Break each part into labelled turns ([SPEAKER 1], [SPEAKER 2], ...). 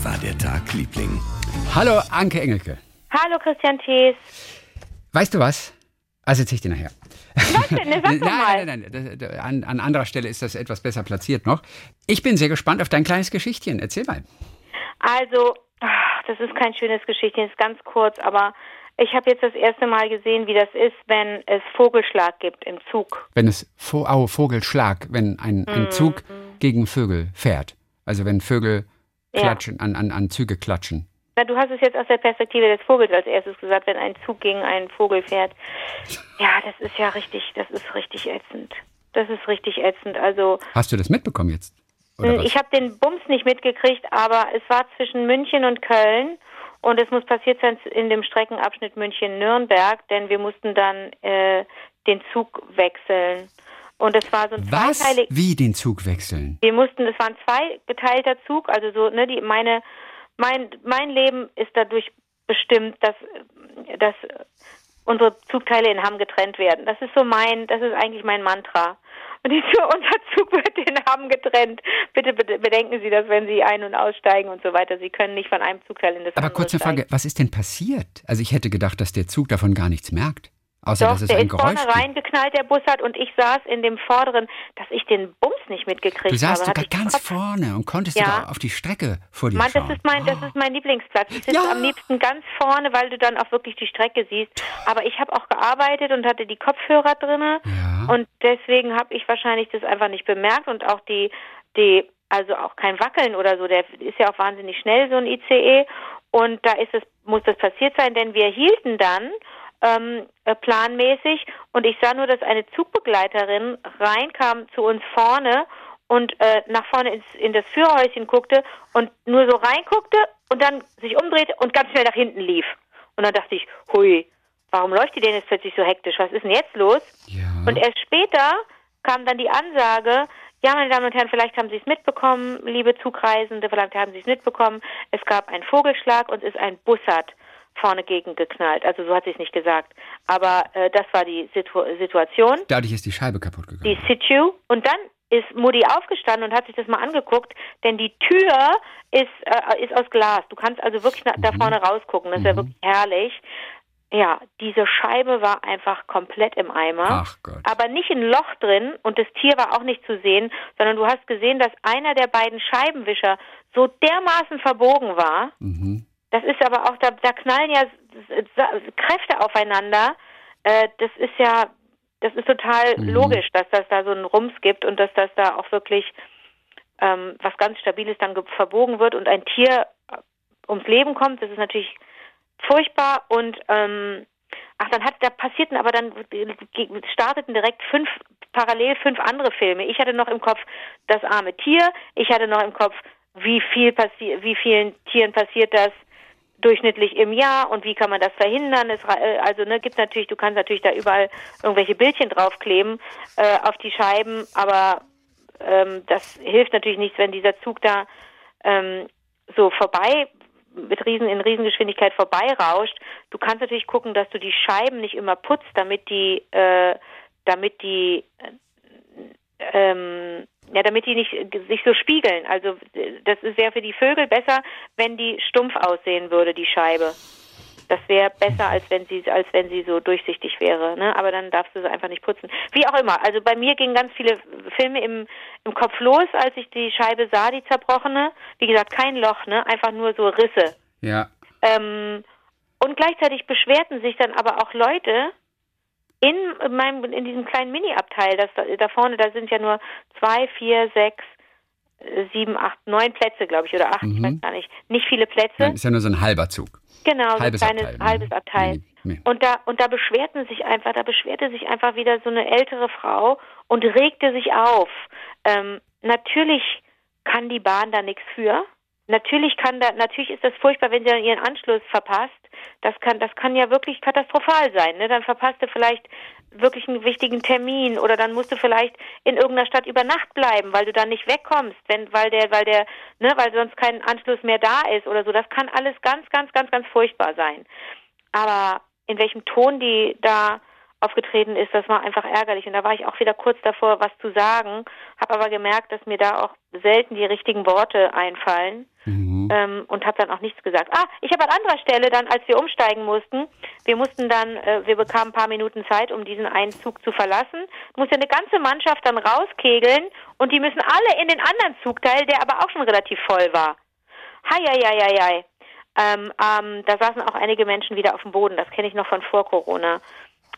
[SPEAKER 1] Wie war der Tag, Liebling?
[SPEAKER 2] Hallo, Anke Engelke.
[SPEAKER 3] Hallo Christian Thees.
[SPEAKER 2] Weißt du was? Also erzähl ich dir nachher.
[SPEAKER 3] Was denn? Ne, sag doch mal.
[SPEAKER 2] Nein, nein, nein. Das- An, an anderer Stelle ist das etwas besser platziert noch. Ich bin sehr gespannt auf dein kleines Geschichtchen. Erzähl mal.
[SPEAKER 3] Also, ach, das ist kein schönes Geschichtchen, ist ganz kurz, aber ich habe jetzt das erste Mal gesehen, wie das ist, wenn es Vogelschlag gibt im Zug.
[SPEAKER 2] Wenn es Vo Au, Vogelschlag, wenn ein, ein
[SPEAKER 3] Mhm.
[SPEAKER 2] Zug gegen Vögel fährt. Also wenn Vögel
[SPEAKER 3] Ja.
[SPEAKER 2] klatschen, an, an, an Züge klatschen.
[SPEAKER 3] Na, du hast es jetzt aus der Perspektive des Vogels als erstes gesagt, wenn ein Zug gegen einen Vogel fährt. Ja, das ist ja richtig, das ist richtig ätzend. Das ist richtig ätzend. Also,
[SPEAKER 2] Hast du das mitbekommen jetzt? Was?
[SPEAKER 3] ich habe den Bums nicht mitgekriegt, aber es war zwischen München und Köln und es muss passiert sein in dem Streckenabschnitt München-Nürnberg, denn wir mussten dann äh, den Zug wechseln. Und es war so ein
[SPEAKER 2] was? Wie den Zug wechseln?
[SPEAKER 3] Wir mussten, es war ein zweigeteilter Zug, also so, ne, die, meine, mein, mein Leben ist dadurch bestimmt, dass, dass unsere Zugteile in Hamm getrennt werden. Das ist so mein, das ist eigentlich mein Mantra. Und so, unser Zug wird in Hamm getrennt. Bitte, bedenken Sie das, wenn Sie ein- und aussteigen und so weiter. Sie können nicht von einem Zugteil in das
[SPEAKER 2] Aber
[SPEAKER 3] andere
[SPEAKER 2] kurze
[SPEAKER 3] steigen.
[SPEAKER 2] Frage, was ist denn passiert? Also ich hätte gedacht, dass der Zug davon gar nichts merkt. Außer
[SPEAKER 3] Doch,
[SPEAKER 2] dass es
[SPEAKER 3] der
[SPEAKER 2] ein
[SPEAKER 3] ist
[SPEAKER 2] Geräusch
[SPEAKER 3] vorne reingeknallt, der Bus hat, und ich saß in dem vorderen, dass ich den Bums nicht mitgekriegt
[SPEAKER 2] Du saßt
[SPEAKER 3] habe.
[SPEAKER 2] sogar ganz
[SPEAKER 3] Kopf-
[SPEAKER 2] vorne und konntest
[SPEAKER 3] Ja.
[SPEAKER 2] sogar auf die Strecke vor dir
[SPEAKER 3] Mann, das
[SPEAKER 2] schauen.
[SPEAKER 3] ist mein, das ist mein Lieblingsplatz. Ich sitze
[SPEAKER 2] Ja.
[SPEAKER 3] am liebsten ganz vorne, weil du dann auch wirklich die Strecke siehst. Aber ich habe auch gearbeitet und hatte die Kopfhörer drinne
[SPEAKER 2] Ja.
[SPEAKER 3] und deswegen habe ich wahrscheinlich das einfach nicht bemerkt und auch die, die, also auch kein Wackeln oder so. Der ist ja auch wahnsinnig schnell so ein ICE und da ist es, muss das passiert sein, denn wir hielten dann ähm, äh, planmäßig und ich sah nur, dass eine Zugbegleiterin reinkam zu uns vorne und äh, nach vorne ins, in das Führerhäuschen guckte und nur so reinguckte und dann sich umdrehte und ganz schnell nach hinten lief. Und dann dachte ich, hui, warum läuft die denn jetzt plötzlich so hektisch? Was ist denn jetzt los?
[SPEAKER 2] Ja.
[SPEAKER 3] Und erst später kam dann die Ansage, ja, meine Damen und Herren, vielleicht haben Sie es mitbekommen, liebe Zugreisende, vielleicht haben Sie es mitbekommen, es gab einen Vogelschlag und es ist ein Bussard vorne gegen geknallt. Also so hat sie es nicht gesagt. Aber äh, das war die Situ Situation
[SPEAKER 2] Dadurch ist die Scheibe kaputt gegangen.
[SPEAKER 3] die Situ. Und dann ist Mutti aufgestanden und hat sich das mal angeguckt, denn die Tür ist, äh, ist aus Glas. Du kannst also wirklich na, da vorne rausgucken. Das ist ja wirklich herrlich. Ja, diese Scheibe war einfach komplett im Eimer.
[SPEAKER 2] Ach Gott.
[SPEAKER 3] Aber nicht ein Loch drin und das Tier war auch nicht zu sehen, sondern du hast gesehen, dass einer der beiden Scheibenwischer so dermaßen verbogen war.
[SPEAKER 2] Mhm.
[SPEAKER 3] Das ist aber auch, da, da knallen ja Kräfte aufeinander. Äh, das ist ja, das ist total
[SPEAKER 2] Mhm.
[SPEAKER 3] logisch, dass das da so einen Rums gibt und dass das da auch wirklich ähm, was ganz Stabiles dann ge- verbogen wird und ein Tier äh, ums Leben kommt. Das ist natürlich furchtbar und ähm, ach, dann hat, da passierten aber dann ge- starteten direkt fünf parallel fünf andere Filme. Ich hatte noch im Kopf das arme Tier. Ich hatte noch im Kopf, wie viel passiert, wie vielen Tieren passiert das durchschnittlich im Jahr und wie kann man das verhindern? Es, äh, also ne, gibt natürlich, du kannst natürlich da überall irgendwelche Bildchen draufkleben äh, auf die Scheiben, aber ähm, das hilft natürlich nichts, wenn dieser Zug da ähm, so vorbei mit Riesen in Riesengeschwindigkeit vorbeirauscht. Du kannst natürlich gucken, dass du die Scheiben nicht immer putzt, damit die äh, damit die ähm, ja, damit die nicht sich so spiegeln. Also das wäre für die Vögel besser, wenn die stumpf aussehen würde, die Scheibe. Das wäre besser, als wenn sie als wenn sie so durchsichtig wäre. Ne? Aber dann darfst du sie einfach nicht putzen. Wie auch immer. Also bei mir gingen ganz viele Filme im, im Kopf los, als ich die Scheibe sah, die zerbrochene. Wie gesagt, kein Loch, ne? Einfach nur so Risse.
[SPEAKER 2] Ja.
[SPEAKER 3] Ähm, und gleichzeitig beschwerten sich dann aber auch Leute in meinem in diesem kleinen Mini-Abteil, das da, da vorne, da sind ja nur zwei, vier, sechs, sieben, acht, neun Plätze, glaube ich, oder acht, ich
[SPEAKER 2] Mhm.
[SPEAKER 3] weiß gar nicht. Nicht viele Plätze.
[SPEAKER 2] Nein, ist ja nur so ein halber Zug.
[SPEAKER 3] Genau, so
[SPEAKER 2] Halbes
[SPEAKER 3] ein kleines
[SPEAKER 2] Abteil,
[SPEAKER 3] halbes Abteil.
[SPEAKER 2] Nee, nee.
[SPEAKER 3] Und da und da beschwerten sich einfach, da beschwerte sich einfach wieder so eine ältere Frau und regte sich auf. Ähm, natürlich kann die Bahn da nichts für. Natürlich kann da, natürlich ist das furchtbar, wenn sie dann ihren Anschluss verpasst. Das kann, das kann ja wirklich katastrophal sein. Ne? Dann verpasst du vielleicht wirklich einen wichtigen Termin oder dann musst du vielleicht in irgendeiner Stadt über Nacht bleiben, weil du dann nicht wegkommst, wenn, weil der, weil der, ne, weil sonst kein Anschluss mehr da ist oder so. Das kann alles ganz, ganz, ganz, ganz furchtbar sein. Aber in welchem Ton die da aufgetreten ist, das war einfach ärgerlich. Und da war ich auch wieder kurz davor, was zu sagen, habe aber gemerkt, dass mir da auch selten die richtigen Worte einfallen mhm. ähm, und habe dann auch nichts gesagt. Ah, ich habe an anderer Stelle dann, als wir umsteigen mussten, wir mussten dann, äh, wir bekamen ein paar Minuten Zeit, um diesen einen Zug zu verlassen, musste eine ganze Mannschaft dann rauskegeln und die müssen alle in den anderen Zugteil, der aber auch schon relativ voll war. Hei, hei, hei, hei, hei. Ähm, ähm, da saßen auch einige Menschen wieder auf dem Boden. Das kenne ich noch von vor Corona.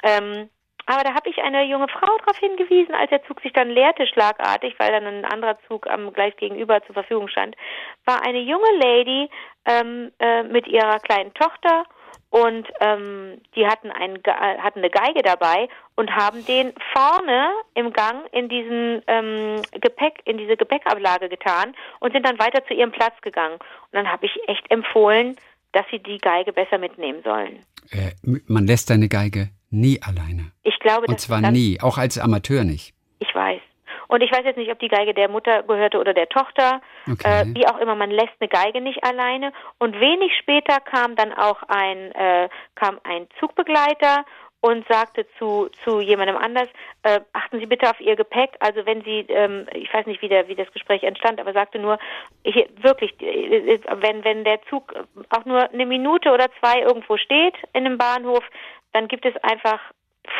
[SPEAKER 3] Ähm, aber da habe ich eine junge Frau darauf hingewiesen, als der Zug sich dann leerte schlagartig, weil dann ein anderer Zug am gleich gegenüber zur Verfügung stand, war eine junge Lady ähm, äh, mit ihrer kleinen Tochter und ähm, die hatten, ein, hatten eine Geige dabei und haben den vorne im Gang in diesen ähm, Gepäck, in diese Gepäckablage getan und sind dann weiter zu ihrem Platz gegangen. Und dann habe ich echt empfohlen, dass sie die Geige besser mitnehmen sollen.
[SPEAKER 2] Äh, man lässt seine Geige nie alleine.
[SPEAKER 3] Ich glaube,
[SPEAKER 2] und zwar nie, auch als Amateur nicht.
[SPEAKER 3] Ich weiß. Und ich weiß jetzt nicht, ob die Geige der Mutter gehörte oder der Tochter. Okay. Äh, wie auch immer, man lässt eine Geige nicht alleine. Und wenig später kam dann auch ein, äh, kam ein Zugbegleiter und sagte zu, zu jemandem anders, äh, achten Sie bitte auf Ihr Gepäck. Also wenn Sie, ähm, ich weiß nicht, wie, der, wie das Gespräch entstand, aber sagte nur, hier, wirklich, äh, wenn, wenn der Zug auch nur eine Minute oder zwei irgendwo steht in einem Bahnhof, dann gibt es einfach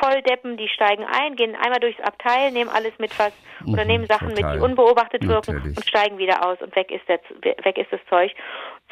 [SPEAKER 3] Volldeppen, die steigen ein, gehen einmal durchs Abteil, nehmen alles mit was oder mhm, nehmen Sachen total. mit, die unbeobachtet wirken Natürlich. und steigen wieder aus und weg ist der, weg ist das Zeug.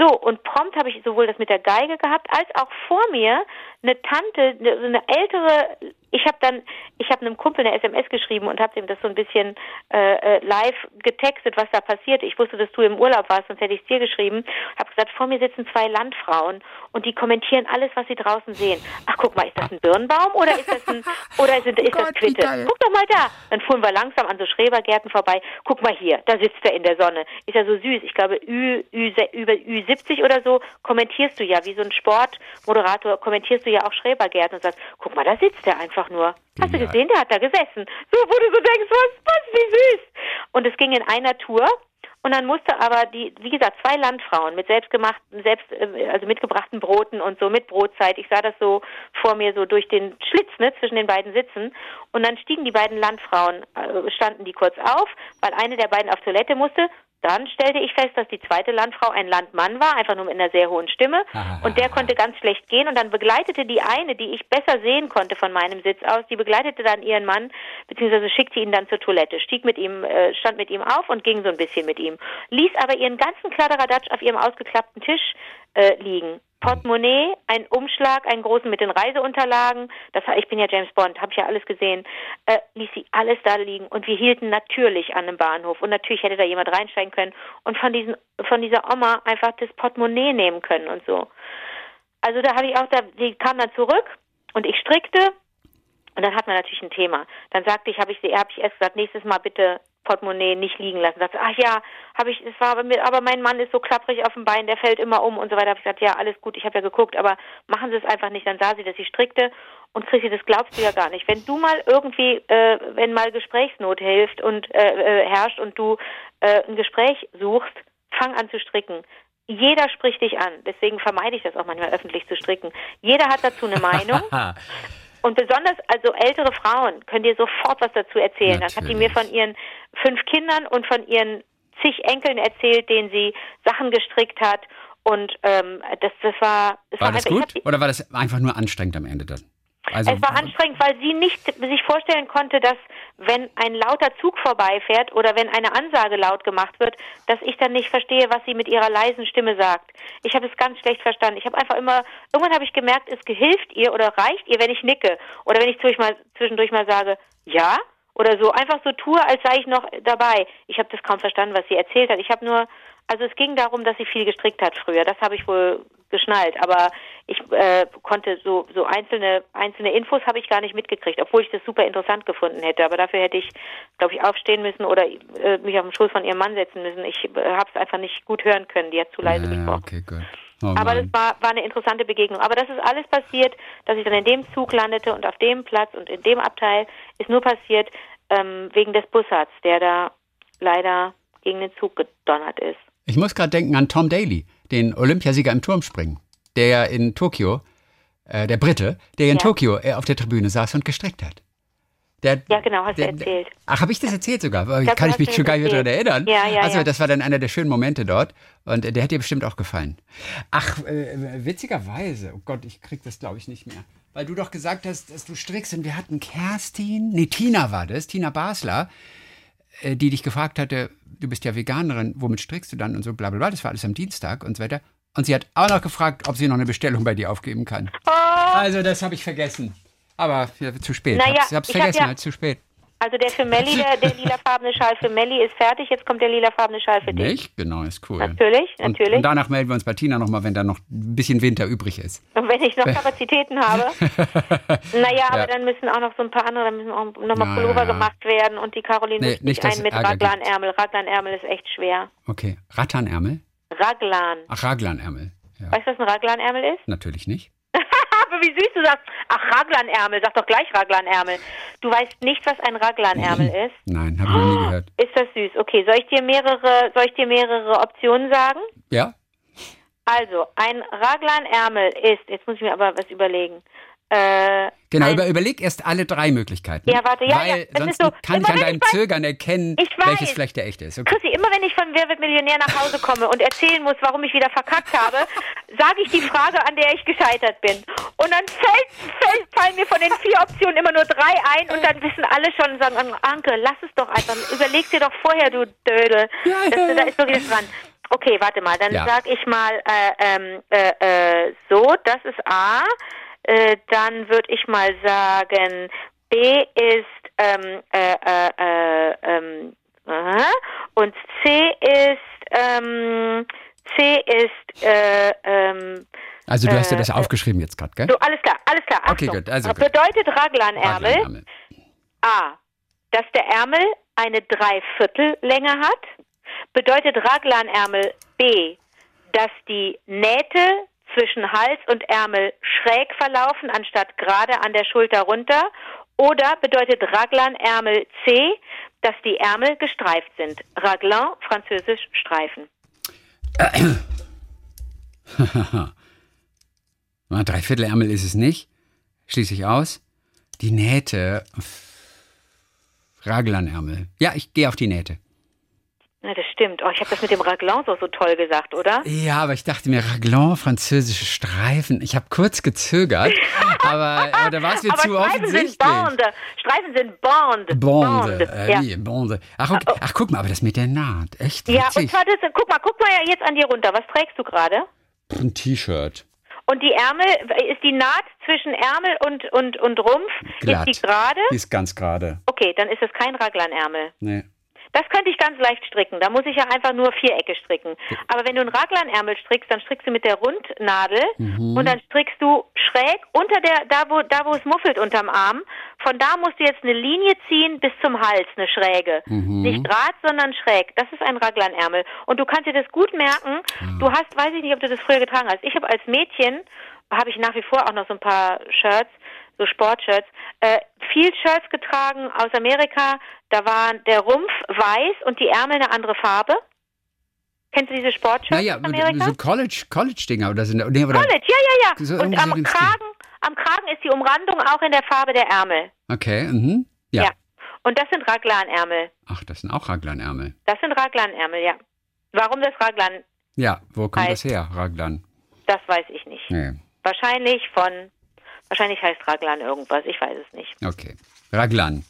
[SPEAKER 3] So, und prompt habe ich sowohl das mit der Geige gehabt, als auch vor mir eine Tante, eine ältere, ich habe dann, ich habe einem Kumpel eine SMS geschrieben und habe dem das so ein bisschen äh, äh, live getextet, was da passiert. Ich wusste, dass du im Urlaub warst, sonst hätte ich es dir geschrieben. Habe gesagt, vor mir sitzen zwei Landfrauen und die kommentieren alles, was sie draußen sehen. Ach, guck mal, ist das ein Birnbaum oder ist das ein oder ist, ist das Quitte? Guck doch mal da. Dann fuhren wir langsam an so Schrebergärten vorbei. Guck mal hier, da sitzt er in der Sonne. Ist ja so süß. Ich glaube, Ü, Ü, über Ü70 oder so kommentierst du ja, wie so ein Sportmoderator kommentierst du ja auch Schrebergärten und sagst, guck mal, da sitzt er einfach nur. Hast du gesehen, der hat da gesessen. So, wo du so denkst, was, was, wie süß. Und es ging in einer Tour und dann musste aber die, wie gesagt, zwei Landfrauen mit selbstgemachten, selbst, äh, also mitgebrachten Broten und so mit Brotzeit. Ich sah das so vor mir so durch den Schlitz, ne, zwischen den beiden Sitzen. Und dann stiegen die beiden Landfrauen, äh, standen die kurz auf, weil eine der beiden auf Toilette musste. Dann stellte ich fest, dass die zweite Landfrau ein Landmann war, einfach nur mit einer sehr hohen Stimme. Und der konnte ganz schlecht gehen. Und dann begleitete die eine, die ich besser sehen konnte von meinem Sitz aus, die begleitete dann ihren Mann, beziehungsweise schickte ihn dann zur Toilette, stieg mit ihm, äh, stand mit ihm auf und ging so ein bisschen mit ihm. Ließ aber ihren ganzen Kladderadatsch auf ihrem ausgeklappten Tisch äh, liegen. Portemonnaie, ein Umschlag, einen großen mit den Reiseunterlagen. Das, ich bin ja James Bond, habe ich ja alles gesehen. Äh, ließ sie alles da liegen und wir hielten natürlich an einem Bahnhof und natürlich hätte da jemand reinsteigen können und von diesen von dieser Oma einfach das Portemonnaie nehmen können und so. Also da habe ich auch da, die kam dann zurück und ich strickte und dann hat man natürlich ein Thema. Dann sagte ich, habe ich sie, habe ich erst gesagt, nächstes Mal bitte Portemonnaie nicht liegen lassen. Sagte, ach ja, habe ich, es war aber, mit, aber mein Mann ist so klapprig auf dem Bein, der fällt immer um und so weiter. Habe ich gesagt, ja, alles gut, ich habe ja geguckt, aber machen Sie es einfach nicht. Dann sah sie, dass sie strickte und Chrissy, das glaubst du ja gar nicht. Wenn du mal irgendwie, äh, wenn mal Gesprächsnot hilft und äh, äh, herrscht und du äh, ein Gespräch suchst, fang an zu stricken. Jeder spricht dich an. Deswegen vermeide ich das auch manchmal öffentlich zu stricken. Jeder hat dazu eine Meinung. Und besonders also ältere Frauen können dir sofort was dazu erzählen. Natürlich. Dann hat die mir von ihren fünf Kindern und von ihren zig Enkeln erzählt, denen sie Sachen gestrickt hat. Und ähm, das, das war.
[SPEAKER 2] Das war, war das halt, gut? Oder war das einfach nur anstrengend am Ende dann?
[SPEAKER 3] Also, es war anstrengend, weil sie nicht sich vorstellen konnte, dass wenn ein lauter Zug vorbeifährt oder wenn eine Ansage laut gemacht wird, dass ich dann nicht verstehe, was sie mit ihrer leisen Stimme sagt. Ich habe es ganz schlecht verstanden. Ich habe einfach immer, irgendwann habe ich gemerkt, es hilft ihr oder reicht ihr, wenn ich nicke oder wenn ich zwischendurch mal, zwischendurch mal sage, ja oder so, einfach so tue, als sei ich noch dabei. Ich habe das kaum verstanden, was sie erzählt hat. Ich habe nur, also es ging darum, dass sie viel gestrickt hat früher. Das habe ich wohl geschnallt, aber ich äh, konnte so so einzelne einzelne Infos habe ich gar nicht mitgekriegt, obwohl ich das super interessant gefunden hätte. Aber dafür hätte ich, glaube ich, aufstehen müssen oder äh, mich auf den Schoß von ihrem Mann setzen müssen. Ich äh, habe es einfach nicht gut hören können. Die hat zu leise ja, gesprochen. Okay, gut. Oh aber das war, war eine interessante Begegnung. Aber das ist alles passiert, dass ich dann in dem Zug landete und auf dem Platz und in dem Abteil ist nur passiert ähm, wegen des Bussards, der da leider gegen den Zug gedonnert ist.
[SPEAKER 2] Ich muss gerade denken an Tom Daly den Olympiasieger im Turmspringen, der in Tokio äh, der Brite, der in
[SPEAKER 3] Ja.
[SPEAKER 2] Tokio äh, auf der Tribüne saß und gestrickt hat. Der,
[SPEAKER 3] Ja, genau, hast du
[SPEAKER 2] der,
[SPEAKER 3] erzählt.
[SPEAKER 2] Ach, habe ich das erzählt sogar?
[SPEAKER 3] glaub,
[SPEAKER 2] Kann
[SPEAKER 3] du
[SPEAKER 2] ich mich schon gar nicht mehr daran erinnern.
[SPEAKER 3] Ja, ja,
[SPEAKER 2] also,
[SPEAKER 3] ja.
[SPEAKER 2] das war dann einer der schönen Momente dort. Und äh, der hat dir bestimmt auch gefallen. Ach, äh, witzigerweise, oh Gott, ich krieg das glaube ich nicht mehr. Weil du doch gesagt hast, dass du strickst und wir hatten Kerstin, nee, Tina war das, Tina Basler, die dich gefragt hatte, du bist ja Veganerin, womit strickst du dann und so bla bla bla. Das war alles am Dienstag und so weiter. Und sie hat auch noch gefragt, ob sie noch eine Bestellung bei dir aufgeben kann.
[SPEAKER 3] Oh,
[SPEAKER 2] Also, das habe ich vergessen. Aber ja, zu spät.
[SPEAKER 3] Naja,
[SPEAKER 2] hab's, hab's
[SPEAKER 3] ich hab
[SPEAKER 2] vergessen,
[SPEAKER 3] ja-
[SPEAKER 2] halt zu spät.
[SPEAKER 3] Also der für Melli, der, der lilafarbene Schal für Melli ist fertig, jetzt kommt der lilafarbene Schal für dich.
[SPEAKER 2] Nicht? Genau, ist cool.
[SPEAKER 3] Natürlich,
[SPEAKER 2] Und,
[SPEAKER 3] natürlich.
[SPEAKER 2] und danach melden wir uns bei Tina nochmal, wenn da noch ein bisschen Winter übrig ist.
[SPEAKER 3] Und wenn ich noch Kapazitäten habe. naja, aber
[SPEAKER 2] Ja.
[SPEAKER 3] dann müssen auch noch so ein paar andere, da müssen auch nochmal Pullover
[SPEAKER 2] ja,
[SPEAKER 3] gemacht werden und die Caroline
[SPEAKER 2] Nee, nicht,
[SPEAKER 3] einen mit. Raglanärmel. Raglanärmel ist echt schwer.
[SPEAKER 2] Okay. Rattanärmel?
[SPEAKER 3] Raglan.
[SPEAKER 2] Ach, Raglanärmel. Ja,
[SPEAKER 3] Weißt du, was ein Raglanärmel ist?
[SPEAKER 2] natürlich nicht.
[SPEAKER 3] Aber wie süß du sagst, ach Raglanärmel, sag doch gleich Raglanärmel. Du weißt nicht, was ein Raglanärmel ist?
[SPEAKER 2] Nein, habe ich noch nie gehört.
[SPEAKER 3] Ist das süß? Okay, soll ich dir mehrere, soll ich dir mehrere Optionen sagen?
[SPEAKER 2] Ja?
[SPEAKER 3] Also, ein Raglanärmel ist, jetzt muss ich mir aber was überlegen. Äh,
[SPEAKER 2] Genau,
[SPEAKER 3] ein,
[SPEAKER 2] über, überleg erst alle drei Möglichkeiten.
[SPEAKER 3] Ja, warte, ja,
[SPEAKER 2] Weil
[SPEAKER 3] ja,
[SPEAKER 2] sonst
[SPEAKER 3] so,
[SPEAKER 2] kann ich an deinem
[SPEAKER 3] ich
[SPEAKER 2] Zögern erkennen,
[SPEAKER 3] weiß.
[SPEAKER 2] welches vielleicht der echte ist. Okay.
[SPEAKER 3] Chrissy, immer wenn ich von Wer wird Millionär nach Hause komme und erzählen muss, warum ich wieder verkackt habe, sage ich die Frage, an der ich gescheitert bin. Und dann fällt, fällt, fallen mir von den vier Optionen immer nur drei ein und dann wissen alle schon und sagen, Anke, lass es doch einfach. Überleg dir doch vorher, du Dödel.
[SPEAKER 2] Ja, ja,
[SPEAKER 3] da
[SPEAKER 2] ja.
[SPEAKER 3] ist wirklich dran. Okay, warte mal, dann
[SPEAKER 2] Ja.
[SPEAKER 3] sag ich mal äh, ähm, äh, äh, so, das ist A. Äh, dann würde ich mal sagen, B ist ähm, äh, äh, äh, ähm, und C ist ähm, C ist äh, ähm,
[SPEAKER 2] Also du hast dir
[SPEAKER 3] äh,
[SPEAKER 2] das aufgeschrieben jetzt gerade, gell?
[SPEAKER 3] so alles klar, alles klar.
[SPEAKER 2] Okay,
[SPEAKER 3] Achtung.
[SPEAKER 2] gut, also gut.
[SPEAKER 3] Bedeutet Raglanärmel
[SPEAKER 2] Raglanärmel.
[SPEAKER 3] A, dass der Ärmel eine Dreiviertellänge hat. Bedeutet Raglanärmel B, dass die Nähte zwischen Hals und Ärmel schräg verlaufen, anstatt gerade an der Schulter runter. Oder bedeutet Raglanärmel C, dass die Ärmel gestreift sind. Raglan, französisch Streifen.
[SPEAKER 2] Na, Dreiviertelärmel ist es nicht. Schließe ich aus. Die Nähte. Raglanärmel. Ja, ich gehe auf die Nähte.
[SPEAKER 3] Na, das stimmt. Oh, ich habe das mit dem Raglan so, so toll gesagt, oder?
[SPEAKER 2] Ja, aber ich dachte mir, Raglan, französische Streifen. Ich habe kurz gezögert, aber, aber da war es mir zu
[SPEAKER 3] Streifen
[SPEAKER 2] offensichtlich.
[SPEAKER 3] sind Bande. Streifen sind Bande.
[SPEAKER 2] Bonde, äh,
[SPEAKER 3] ja.
[SPEAKER 2] wie, Bonde. Ach, okay. Ach, guck mal, aber das mit der Naht, echt
[SPEAKER 3] Ja,
[SPEAKER 2] witzig.
[SPEAKER 3] und zwar, das, guck mal, guck mal ja jetzt an dir runter. Was trägst du gerade?
[SPEAKER 2] Ein T-Shirt.
[SPEAKER 3] Und die Ärmel, ist die Naht zwischen Ärmel und, und, und Rumpf,
[SPEAKER 2] Glatt.
[SPEAKER 3] ist die gerade?
[SPEAKER 2] Die ist ganz gerade.
[SPEAKER 3] Okay, dann ist es kein Raglanärmel.
[SPEAKER 2] Nee.
[SPEAKER 3] Das könnte ich ganz leicht stricken. Da muss ich ja einfach nur Vierecke stricken. Aber wenn du einen Raglanärmel strickst, dann strickst du mit der Rundnadel
[SPEAKER 2] Mhm.
[SPEAKER 3] und dann strickst du schräg unter der, da wo, da wo es muffelt unterm Arm. Von da musst du jetzt eine Linie ziehen bis zum Hals, eine Schräge.
[SPEAKER 2] Mhm.
[SPEAKER 3] Nicht gerade, sondern schräg. Das ist ein Raglanärmel. Und du kannst dir das gut merken. Du hast, weiß ich nicht, ob du das früher getragen hast. Ich habe als Mädchen, habe ich nach wie vor auch noch so ein paar Shirts, so Sportshirts, äh, viel Shirts getragen aus Amerika. Da war der Rumpf weiß und die Ärmel eine andere Farbe. Kennst du diese Sportshirts
[SPEAKER 2] Naja,
[SPEAKER 3] aus Amerika?
[SPEAKER 2] so College, College-Dinger oder sind nee, oder,
[SPEAKER 3] College, ja, ja, ja.
[SPEAKER 2] So
[SPEAKER 3] und am
[SPEAKER 2] Stil.
[SPEAKER 3] Kragen, am Kragen ist die Umrandung auch in der Farbe der Ärmel.
[SPEAKER 2] Okay, mhm. Ja.
[SPEAKER 3] Ja. Und das sind Raglanärmel.
[SPEAKER 2] Ach, das sind auch Raglanärmel.
[SPEAKER 3] Das sind Raglanärmel, ja. Warum das Raglan,
[SPEAKER 2] Ja, wo kommt
[SPEAKER 3] Heißt-
[SPEAKER 2] das her, Raglan?
[SPEAKER 3] das weiß ich nicht.
[SPEAKER 2] Nee,
[SPEAKER 3] Wahrscheinlich von, wahrscheinlich heißt Raglan irgendwas, ich weiß es nicht.
[SPEAKER 2] okay. Raglan.